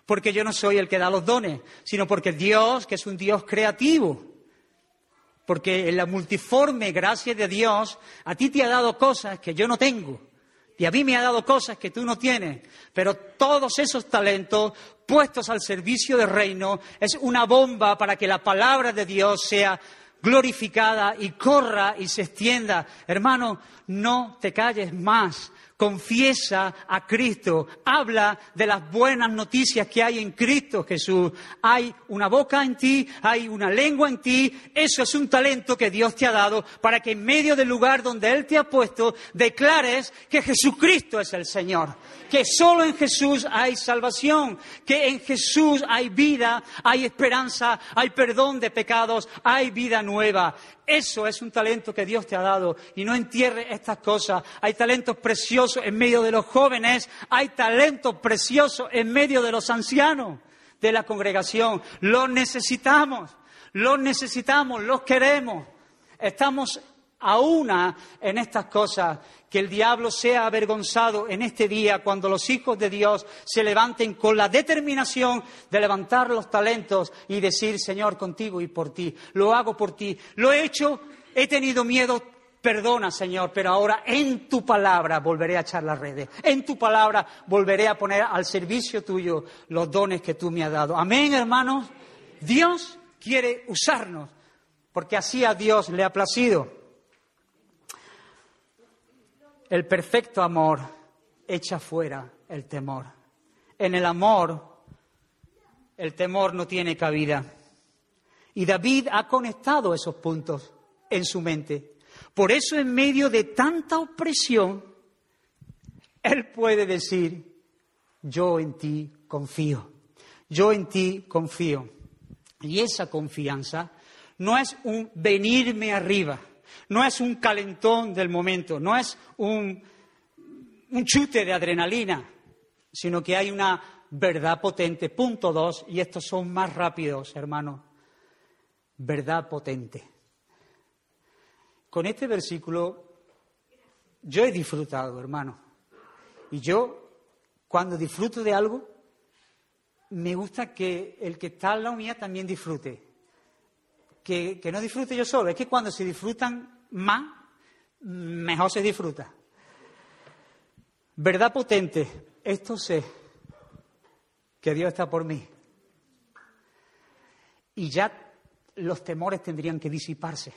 porque yo no soy el que da los dones, sino porque Dios, que es un Dios creativo, porque en la multiforme gracia de Dios a ti te ha dado cosas que yo no tengo. Y a mí me ha dado cosas que tú no tienes, pero todos esos talentos puestos al servicio del reino es una bomba para que la palabra de Dios sea glorificada y corra y se extienda. Hermano, no te calles más confiesa a Cristo, habla de las buenas noticias que hay en Cristo Jesús. Hay una boca en ti, hay una lengua en ti, eso es un talento que Dios te ha dado para que en medio del lugar donde Él te ha puesto declares que Jesucristo es el Señor, que solo en Jesús hay salvación, que en Jesús hay vida, hay esperanza, hay perdón de pecados, hay vida nueva. Eso es un talento que Dios te ha dado y no entierres estas cosas. Hay talentos preciosos en medio de los jóvenes, hay talentos preciosos en medio de los ancianos de la congregación. Los necesitamos, los necesitamos, los queremos. Estamos a una en estas cosas que el diablo sea avergonzado en este día cuando los hijos de Dios se levanten con la determinación de levantar los talentos y decir, Señor, contigo y por ti, lo hago por ti, lo he hecho, he tenido miedo, perdona, Señor, pero ahora en tu palabra volveré a echar las redes, en tu palabra volveré a poner al servicio tuyo los dones que tú me has dado. Amén, hermanos. Dios quiere usarnos, porque así a Dios le ha placido. El perfecto amor echa fuera el temor. En el amor, el temor no tiene cabida. Y David ha conectado esos puntos en su mente. Por eso, en medio de tanta opresión, él puede decir, yo en ti confío, yo en ti confío. Y esa confianza no es un venirme arriba, no es un calentón del momento, no es un, chute de adrenalina, sino que hay una verdad potente. Punto dos, y estos son más rápidos, hermano. Verdad potente. Con este versículo yo he disfrutado, hermano. Y yo, cuando disfruto de algo, me gusta que el que está al lado mía también disfrute que, no disfrute yo solo, es que cuando se disfrutan más, mejor se disfruta. Verdad potente, esto sé, que Dios está por mí. Y ya los temores tendrían que disiparse.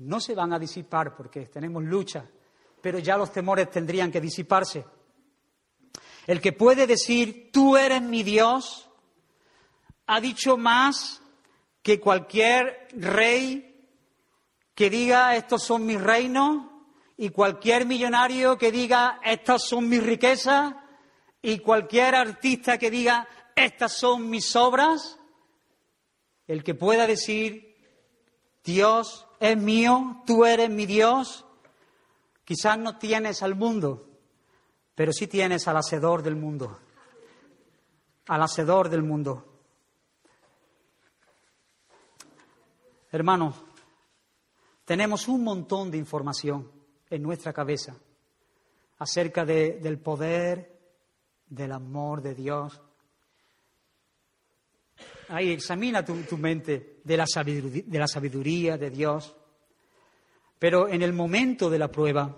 No se van a disipar porque tenemos lucha, pero ya los temores tendrían que disiparse. El que puede decir, tú eres mi Dios, ha dicho más que cualquier rey que diga estos son mis reinos y cualquier millonario que diga estas son mis riquezas y cualquier artista que diga estas son mis obras, el que pueda decir Dios es mío, tú eres mi Dios, Quizás no tienes al mundo, pero sí tienes al hacedor del mundo. Al hacedor del mundo. Hermanos, tenemos un montón de información en nuestra cabeza acerca del poder, del amor de Dios. Ahí examina tu, mente de la, de la sabiduría de Dios. Pero en el momento de la prueba,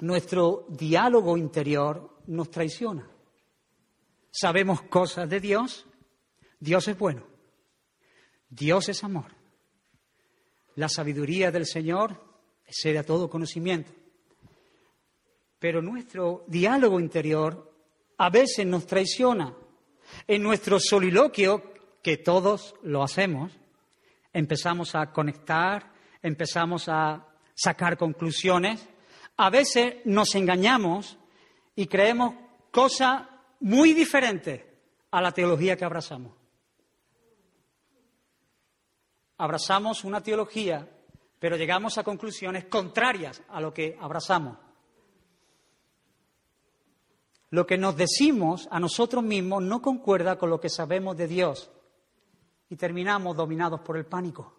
nuestro diálogo interior nos traiciona. Sabemos cosas de Dios, Dios es bueno, Dios es amor. La sabiduría del Señor excede a todo conocimiento. Pero nuestro diálogo interior a veces nos traiciona. En nuestro soliloquio, que todos lo hacemos, empezamos a conectar, empezamos a sacar conclusiones. A veces nos engañamos y creemos cosas muy diferentes a la teología que abrazamos. Abrazamos una teología, pero llegamos a conclusiones contrarias a lo que abrazamos. Lo que nos decimos a nosotros mismos no concuerda con lo que sabemos de Dios y terminamos dominados por el pánico.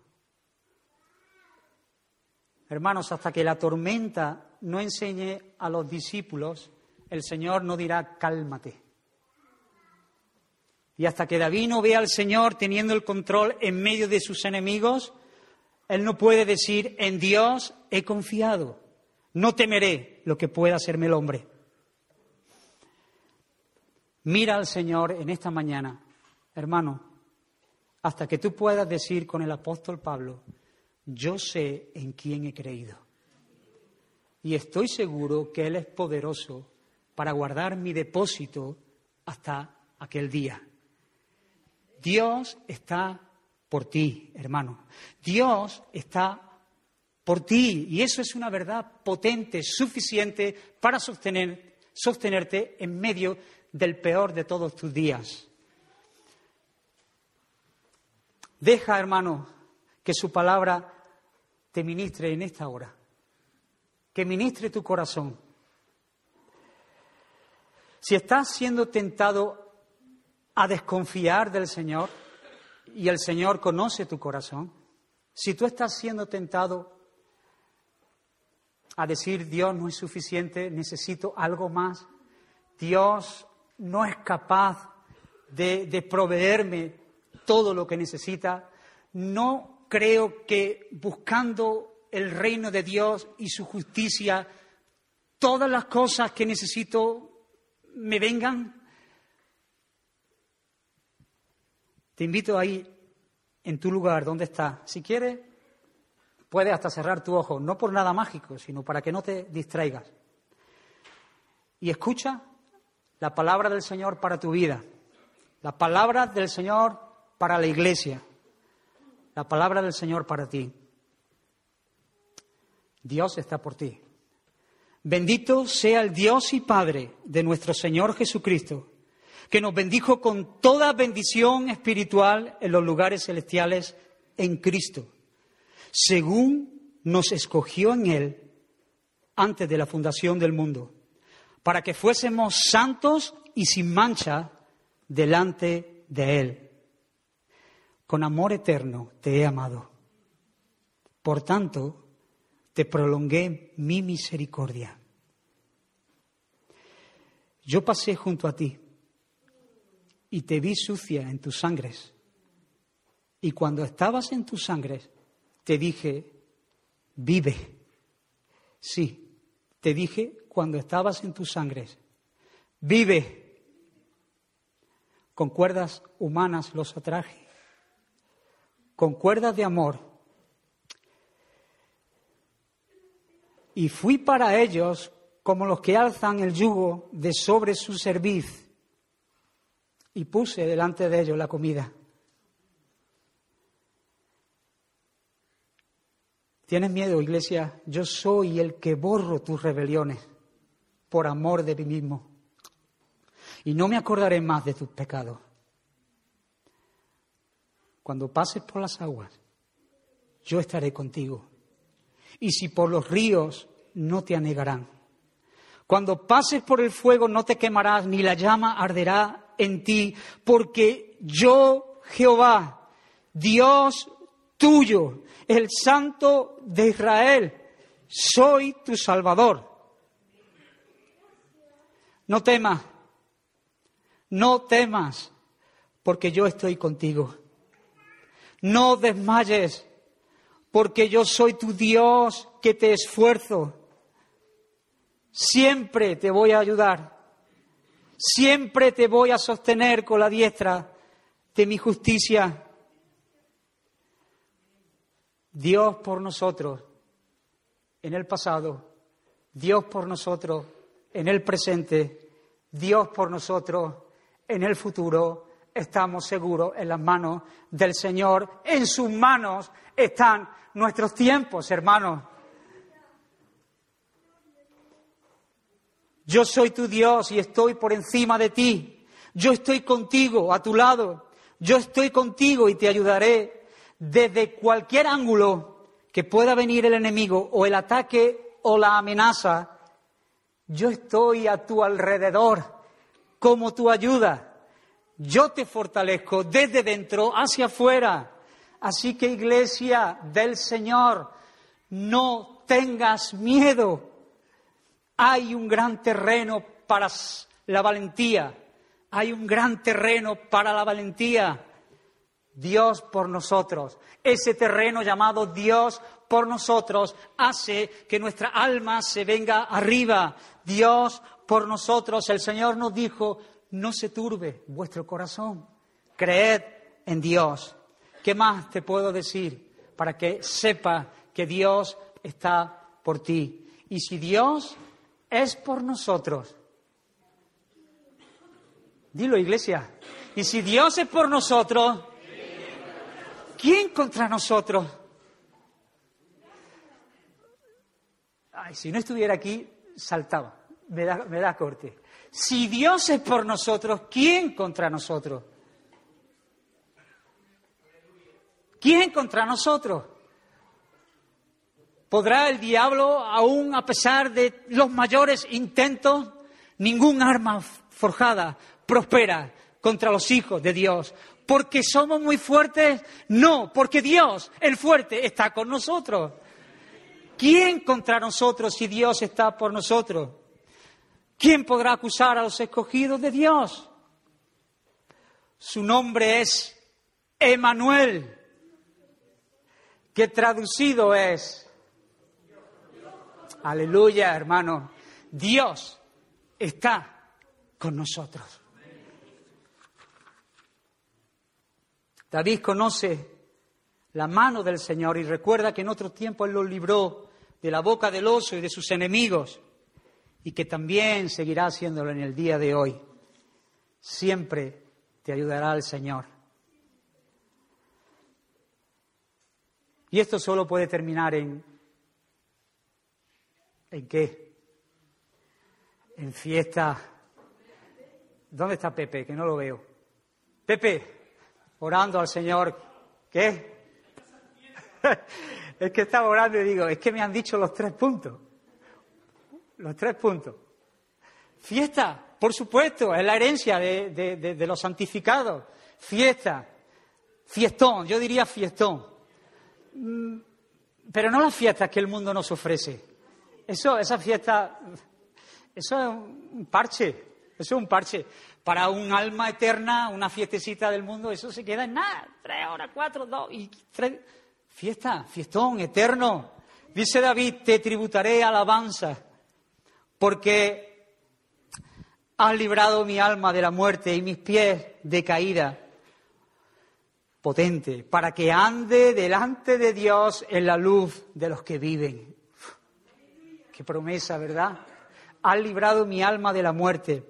Hermanos, hasta que la tormenta no enseñe a los discípulos, el Señor no dirá cálmate. Y hasta que David no vea al Señor teniendo el control en medio de sus enemigos, él no puede decir, en Dios he confiado, no temeré lo que pueda hacerme el hombre. Mira al Señor en esta mañana, hermano, hasta que tú puedas decir con el apóstol Pablo, yo sé en quién he creído. Y estoy seguro que Él es poderoso para guardar mi depósito hasta aquel día. Dios está por ti, hermano. Dios está por ti. Y eso es una verdad potente, suficiente para sostener, sostenerte en medio del peor de todos tus días. Deja, hermano, que su palabra te ministre en esta hora, que ministre tu corazón. Si estás siendo tentado a desconfiar del Señor y el Señor conoce tu corazón, si tú estás siendo tentado a decir Dios no es suficiente, necesito algo más, Dios no es capaz de, de proveerme todo lo que necesita, no creo que buscando el reino de Dios y su justicia, todas las cosas que necesito me vengan. Te invito ahí, en tu lugar, donde estás. Si quieres, puedes hasta cerrar tu ojo, no por nada mágico, sino para que no te distraigas. Y escucha la palabra del Señor para tu vida, la palabra del Señor para la iglesia la palabra del Señor para ti. Dios está por ti. Bendito sea el Dios y Padre de nuestro Señor Jesucristo, que nos bendijo con toda bendición espiritual en los lugares celestiales en Cristo, según nos escogió en Él antes de la fundación del mundo, para que fuésemos santos y sin mancha delante de Él con amor eterno te he amado. Por tanto, te prolongué mi misericordia. Yo pasé junto a ti y te vi sucia en tus sangres. Y cuando estabas en tus sangres, te dije, vive. Sí, te dije cuando estabas en tus sangres, vive. Con cuerdas humanas los atraje con cuerdas de amor. Y fui para ellos como los que alzan el yugo de sobre su cerviz. Y puse delante de ellos la comida. ¿Tienes miedo, iglesia? Yo soy el que borro tus rebeliones por amor de mí mismo. Y no me acordaré más de tus pecados cuando pases por las aguas, yo estaré contigo. Y si por los ríos no te anegarán. Cuando pases por el fuego no te quemarás, ni la llama arderá en ti, porque yo, Jehová, Dios tuyo, el Santo de Israel, soy tu Salvador. No temas, no temas, porque yo estoy contigo. No desmayes, porque yo soy tu Dios que te esfuerzo. Siempre te voy a ayudar. Siempre te voy a sostener con la diestra de mi justicia. Dios por nosotros en el pasado, Dios por nosotros en el presente, Dios por nosotros en el futuro. Estamos seguros en las manos del Señor. En sus manos están nuestros tiempos, hermanos. Yo soy tu Dios y estoy por encima de ti. Yo estoy contigo, a tu lado. Yo estoy contigo y te ayudaré desde cualquier ángulo que pueda venir el enemigo o el ataque o la amenaza. Yo estoy a tu alrededor como tu ayuda. Yo te fortalezco desde dentro hacia afuera. Así que iglesia del Señor, no tengas miedo hay un gran terreno para la valentía. Hay un gran terreno para la valentía. Dios por nosotros. Ese terreno llamado Dios por nosotros hace que nuestra alma se venga arriba. Dios por nosotros. El Señor nos dijo, no se turbe vuestro corazón. Creed en Dios. ¿Qué más te puedo decir para que sepa que Dios está por ti? Y si Dios es por nosotros. Dilo, iglesia. Y si Dios es por nosotros, ¿quién contra nosotros? Ay, si no estuviera aquí, saltaba. Me da corte. Si Dios es por nosotros, ¿quién contra nosotros? ¿Quién contra nosotros? ¿Podrá el diablo, aún a pesar de los mayores intentos, ningún arma forjada prospera contra los hijos de Dios? ¿Porque somos muy fuertes? No, porque Dios, el fuerte, está con nosotros. ¿Quién contra nosotros si Dios está por nosotros? ¿Quién podrá acusar a los escogidos de Dios? Su nombre es Emanuel, que traducido es Aleluya, hermano. Dios está con nosotros. David conoce la mano del Señor y recuerda que en otro tiempo Él lo libró de la boca del oso y de sus enemigos y que también seguirá haciéndolo en el día de hoy. Siempre te ayudará el Señor. Y esto solo puede terminar en ¿En qué? En fiesta. ¿Dónde está Pepe? Que no lo veo. Pepe, orando al Señor. ¿Qué? es que estaba orando y digo, es que me han dicho los tres puntos. Los tres puntos. Fiesta, por supuesto, es la herencia de, los santificados. Fiesta, fiestón, yo diría fiestón. Mm, pero no las fiestas que el mundo nos ofrece. Eso, esa fiesta, eso es un parche, eso es un parche. Para un alma eterna, una fiestecita del mundo, eso se queda en nada. Tres horas, cuatro, dos y tres. Fiesta, fiestón, eterno. Dice David, te tributaré alabanza, porque has librado mi alma de la muerte y mis pies de caída potente, para que ande delante de Dios en la luz de los que viven. Qué promesa, ¿verdad? Ha librado mi alma de la muerte.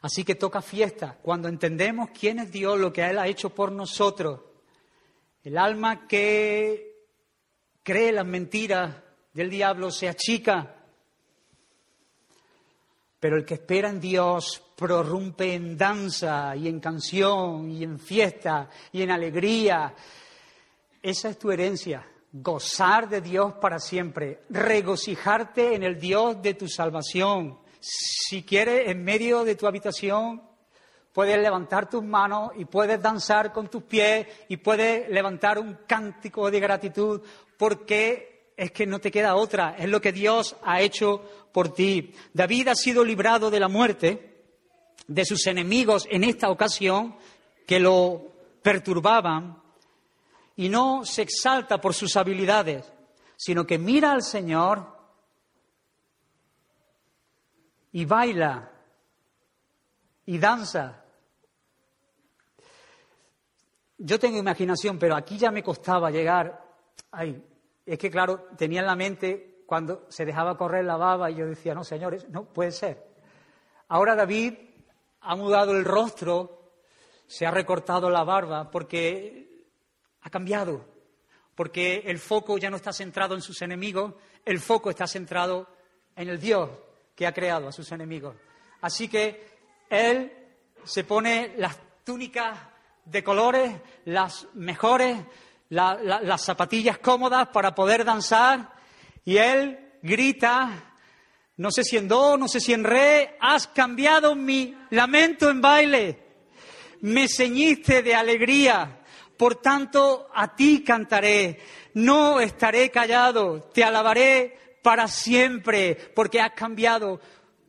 Así que toca fiesta cuando entendemos quién es Dios, lo que Él ha hecho por nosotros. El alma que cree las mentiras del diablo se achica, pero el que espera en Dios prorrumpe en danza y en canción y en fiesta y en alegría. Esa es tu herencia gozar de Dios para siempre, regocijarte en el Dios de tu salvación. Si quieres, en medio de tu habitación, puedes levantar tus manos y puedes danzar con tus pies y puedes levantar un cántico de gratitud porque es que no te queda otra, es lo que Dios ha hecho por ti. David ha sido librado de la muerte de sus enemigos en esta ocasión que lo perturbaban y no se exalta por sus habilidades, sino que mira al Señor y baila y danza. Yo tengo imaginación, pero aquí ya me costaba llegar. Ay, es que claro, tenía en la mente cuando se dejaba correr la baba y yo decía, no, señores, no puede ser. Ahora David ha mudado el rostro, se ha recortado la barba, porque ha cambiado, porque el foco ya no está centrado en sus enemigos, el foco está centrado en el Dios que ha creado a sus enemigos. Así que él se pone las túnicas de colores, las mejores, las zapatillas cómodas para poder danzar y él grita, no sé si en do, no sé si en re, has cambiado mi lamento en baile, me ceñiste de alegría, por tanto, a ti cantaré, no estaré callado, te alabaré para siempre, porque has cambiado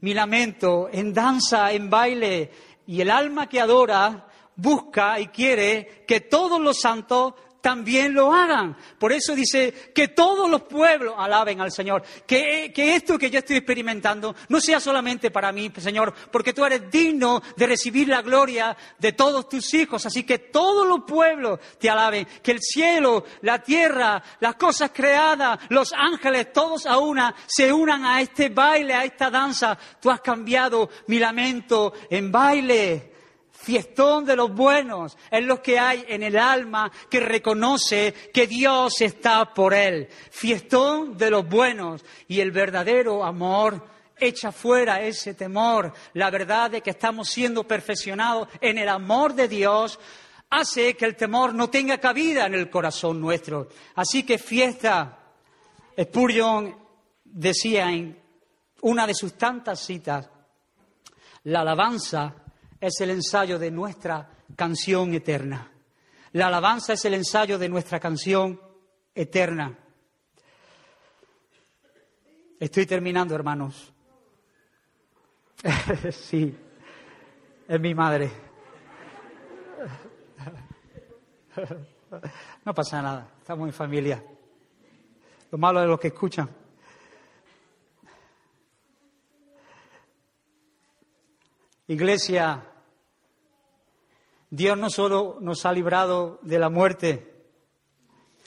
mi lamento en danza, en baile, y el alma que adora busca y quiere que todos los santos también lo hagan. Por eso dice que todos los pueblos alaben al Señor. Que, esto que yo estoy experimentando no sea solamente para mí, Señor, porque tú eres digno de recibir la gloria de todos tus hijos. Así que todos los pueblos te alaben. Que el cielo, la tierra, las cosas creadas, los ángeles, todos a una, se unan a este baile, a esta danza. Tú has cambiado mi lamento en baile fiestón de los buenos, es lo que hay en el alma que reconoce que Dios está por él. Fiestón de los buenos y el verdadero amor echa fuera ese temor. La verdad de que estamos siendo perfeccionados en el amor de Dios hace que el temor no tenga cabida en el corazón nuestro. Así que fiesta. Spurgeon decía en una de sus tantas citas, la alabanza es el ensayo de nuestra canción eterna. La alabanza es el ensayo de nuestra canción eterna. Estoy terminando, hermanos. sí, es mi madre. no pasa nada, estamos en familia. Lo malo de los que escuchan. Iglesia, Dios no solo nos ha librado de la muerte,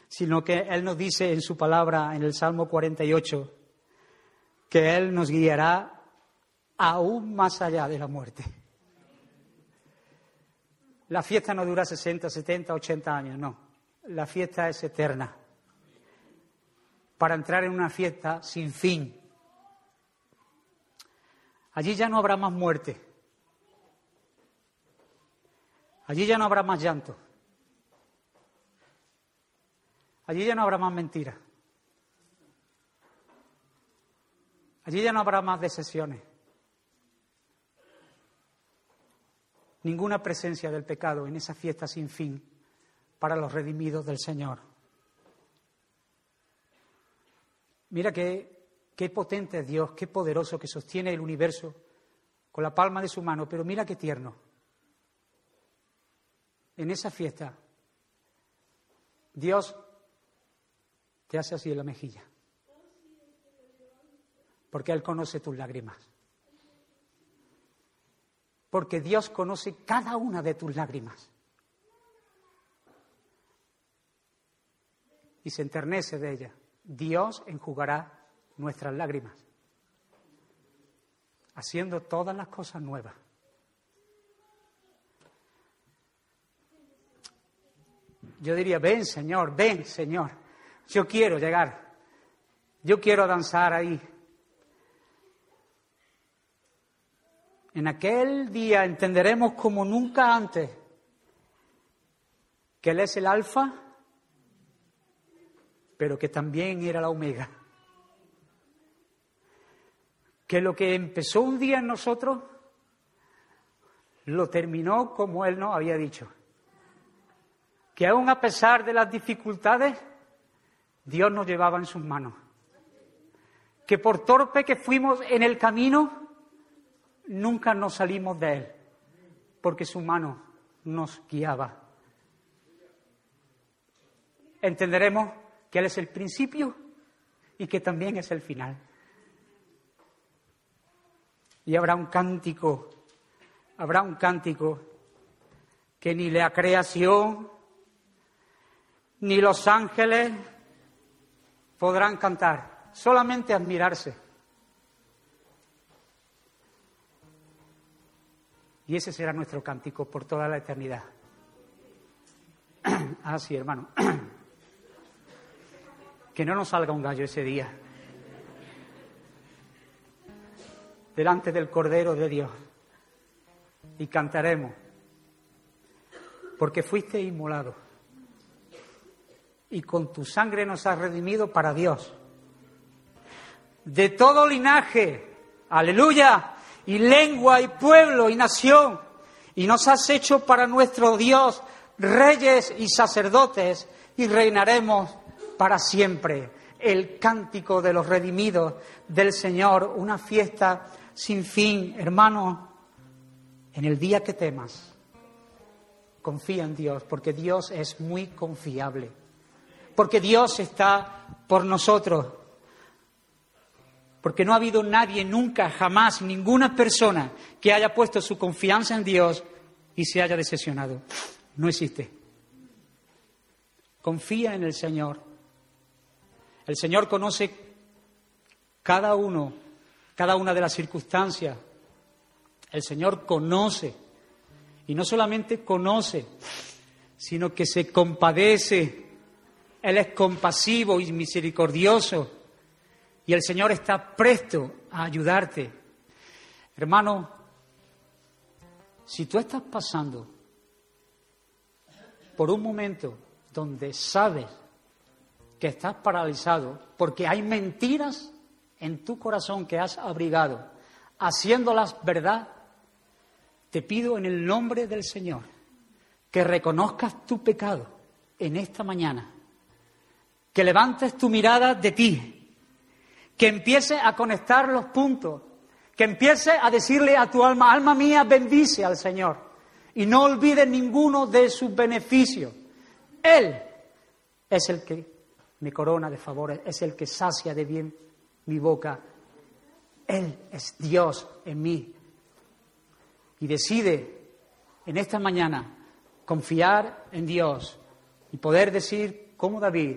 sino que Él nos dice en su palabra, en el Salmo 48, que Él nos guiará aún más allá de la muerte. La fiesta no dura 60, 70, 80 años, no. La fiesta es eterna. Para entrar en una fiesta sin fin. Allí ya no habrá más muerte. Allí ya no habrá más llanto. Allí ya no habrá más mentira. Allí ya no habrá más decepciones. Ninguna presencia del pecado en esa fiesta sin fin para los redimidos del Señor. Mira qué, qué potente es Dios, qué poderoso que sostiene el universo con la palma de su mano, pero mira qué tierno en esa fiesta, Dios te hace así en la mejilla. Porque Él conoce tus lágrimas. Porque Dios conoce cada una de tus lágrimas. Y se enternece de ella. Dios enjugará nuestras lágrimas, haciendo todas las cosas nuevas. Yo diría, ven Señor, ven Señor, yo quiero llegar, yo quiero danzar ahí. En aquel día entenderemos como nunca antes que Él es el alfa, pero que también era la omega. Que lo que empezó un día en nosotros, lo terminó como Él nos había dicho. Que aún a pesar de las dificultades, Dios nos llevaba en sus manos. Que por torpe que fuimos en el camino, nunca nos salimos de Él, porque su mano nos guiaba. Entenderemos que Él es el principio y que también es el final. Y habrá un cántico, habrá un cántico que ni la creación, ni los ángeles podrán cantar, solamente admirarse. Y ese será nuestro cántico por toda la eternidad. ah, sí, hermano. que no nos salga un gallo ese día. Delante del Cordero de Dios. Y cantaremos. Porque fuiste inmolado. Y con tu sangre nos has redimido para Dios. De todo linaje. Aleluya. Y lengua y pueblo y nación. Y nos has hecho para nuestro Dios reyes y sacerdotes. Y reinaremos para siempre. El cántico de los redimidos del Señor, una fiesta sin fin. Hermano, en el día que temas, confía en Dios, porque Dios es muy confiable, porque Dios está por nosotros, porque no ha habido nadie nunca, jamás, ninguna persona que haya puesto su confianza en Dios y se haya decepcionado. No existe. Confía en el Señor el Señor conoce cada uno, cada una de las circunstancias. El Señor conoce. Y no solamente conoce, sino que se compadece. Él es compasivo y misericordioso. Y el Señor está presto a ayudarte. Hermano, si tú estás pasando por un momento donde sabes que estás paralizado porque hay mentiras en tu corazón que has abrigado, haciéndolas verdad, te pido en el nombre del Señor que reconozcas tu pecado en esta mañana, que levantes tu mirada de ti, que empieces a conectar los puntos, que empieces a decirle a tu alma, alma mía, bendice al Señor y no olvides ninguno de sus beneficios. Él es el que mi corona de favores, es el que sacia de bien mi boca. Él es Dios en mí. Y decide en esta mañana confiar en Dios y poder decir como David,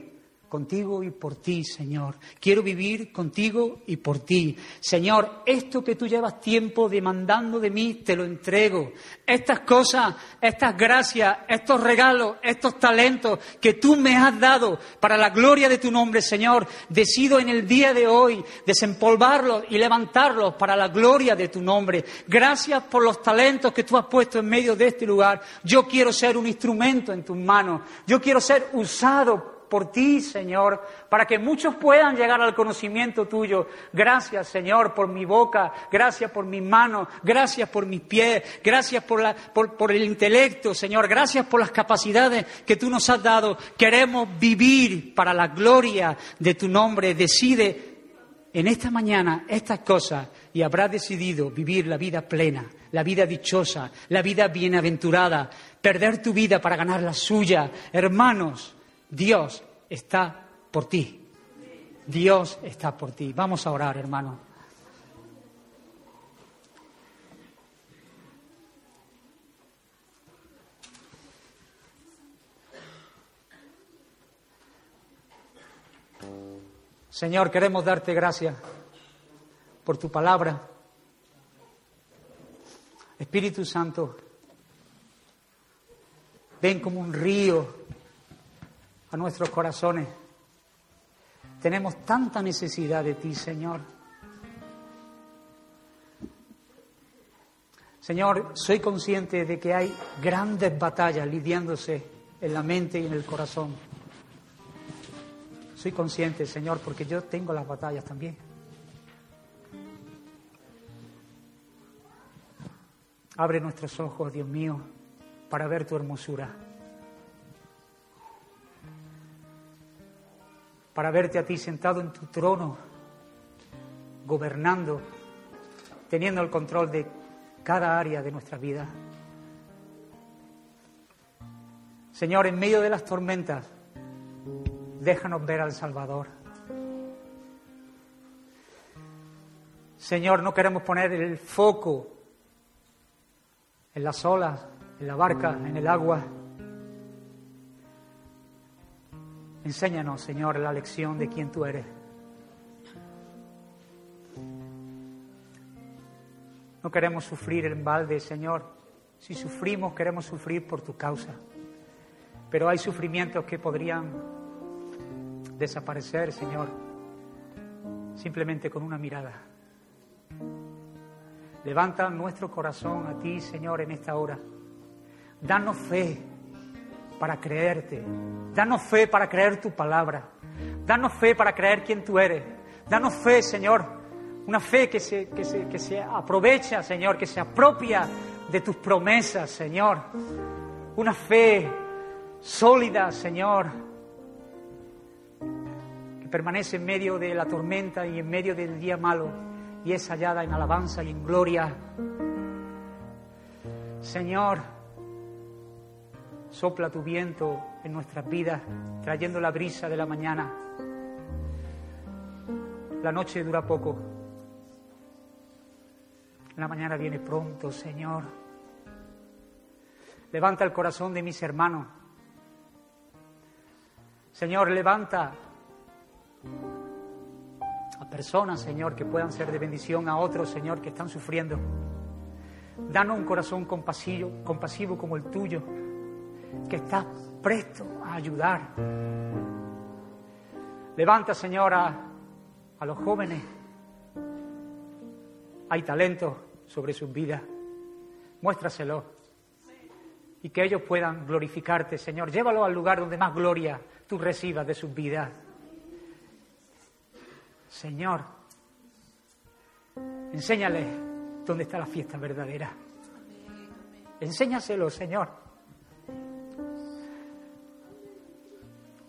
contigo y por ti, Señor. Quiero vivir contigo y por ti. Señor, esto que tú llevas tiempo demandando de mí, te lo entrego. Estas cosas, estas gracias, estos regalos, estos talentos que tú me has dado para la gloria de tu nombre, Señor, decido en el día de hoy desempolvarlos y levantarlos para la gloria de tu nombre. Gracias por los talentos que tú has puesto en medio de este lugar. Yo quiero ser un instrumento en tus manos. Yo quiero ser usado por ti, Señor, para que muchos puedan llegar al conocimiento tuyo. Gracias, Señor, por mi boca, gracias por mis manos, gracias por mis pies, gracias por, por el intelecto, Señor, gracias por las capacidades que tú nos has dado. Queremos vivir para la gloria de tu nombre. Decide en esta mañana estas cosas y habrá decidido vivir la vida plena, la vida dichosa, la vida bienaventurada, perder tu vida para ganar la suya. Hermanos, Dios está por ti. Dios está por ti. Vamos a orar, hermano. Señor, queremos darte gracias por tu palabra. Espíritu Santo, ven como un río a nuestros corazones. Tenemos tanta necesidad de ti, Señor. Señor, soy consciente de que hay grandes batallas lidiándose en la mente y en el corazón. Soy consciente, Señor, porque yo tengo las batallas también. Abre nuestros ojos, Dios mío, para ver tu hermosura. Para verte a ti sentado en tu trono, gobernando, teniendo el control de cada área de nuestra vida. Señor, en medio de las tormentas, déjanos ver al Salvador. Señor, no queremos poner el foco en las olas, en la barca, en el agua. Enséñanos, Señor, la lección de quién tú eres. No queremos sufrir en balde, Señor. Si sufrimos, queremos sufrir por tu causa. Pero hay sufrimientos que podrían desaparecer, Señor, simplemente con una mirada. Levanta nuestro corazón a ti, Señor, en esta hora. Danos fe para creerte. Danos fe para creer tu palabra. Danos fe para creer quién tú eres. Danos fe, Señor. Una fe que se, que se, que se aprovecha, Señor, que se apropia de tus promesas, Señor. Una fe sólida, Señor, que permanece en medio de la tormenta y en medio del día malo y es hallada en alabanza y en gloria. Señor, sopla tu viento en nuestras vidas, trayendo la brisa de la mañana. La noche dura poco. La mañana viene pronto, Señor. Levanta el corazón de mis hermanos. Señor, levanta a personas, Señor, que puedan ser de bendición a otros, Señor, que están sufriendo. Danos un corazón compasivo, compasivo como el tuyo, que está presto a ayudar. Levanta, Señor, a, los jóvenes. Hay talento sobre sus vidas. Muéstraselo. Y que ellos puedan glorificarte, Señor. Llévalo al lugar donde más gloria tú recibas de sus vidas. Señor, enséñale dónde está la fiesta verdadera. Enséñaselo, Señor.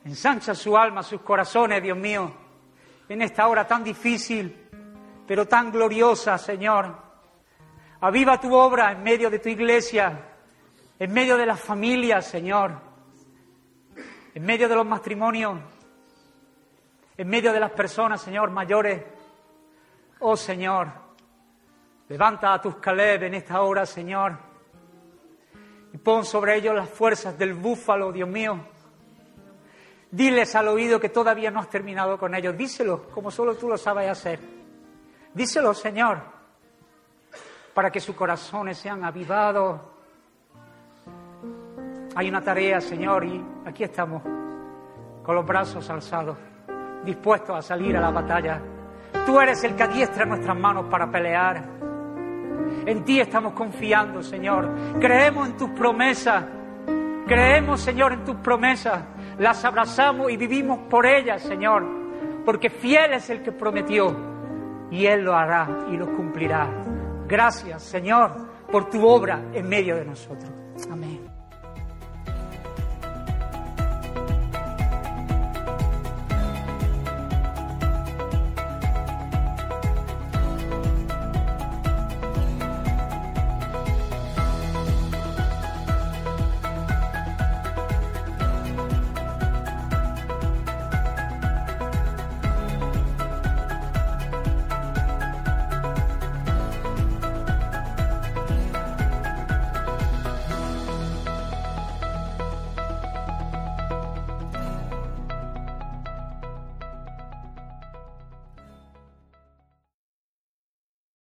Ensancha su alma, sus corazones, Dios mío, en esta hora tan difícil, pero tan gloriosa, Señor. Aviva tu obra en medio de tu iglesia, en medio de las familias, Señor, en medio de los matrimonios, en medio de las personas, Señor, mayores. Oh Señor, levanta a tus Caleb en esta hora, Señor, y pon sobre ellos las fuerzas del búfalo, Dios mío. Diles al oído que todavía no has terminado con ellos. Díselo como solo tú lo sabes hacer. Díselo, Señor, para que sus corazones sean avivados. Hay una tarea, Señor, y aquí estamos, con los brazos alzados dispuestos a salir a la batalla. Tú eres el que adiestra nuestras manos para pelear. En ti estamos confiando, Señor. Creemos en tus promesas. Creemos, Señor, en tus promesas. Las abrazamos y vivimos por ellas, Señor. Porque fiel es el que prometió. Y Él lo hará y lo cumplirá. Gracias, Señor, por tu obra en medio de nosotros. Amén.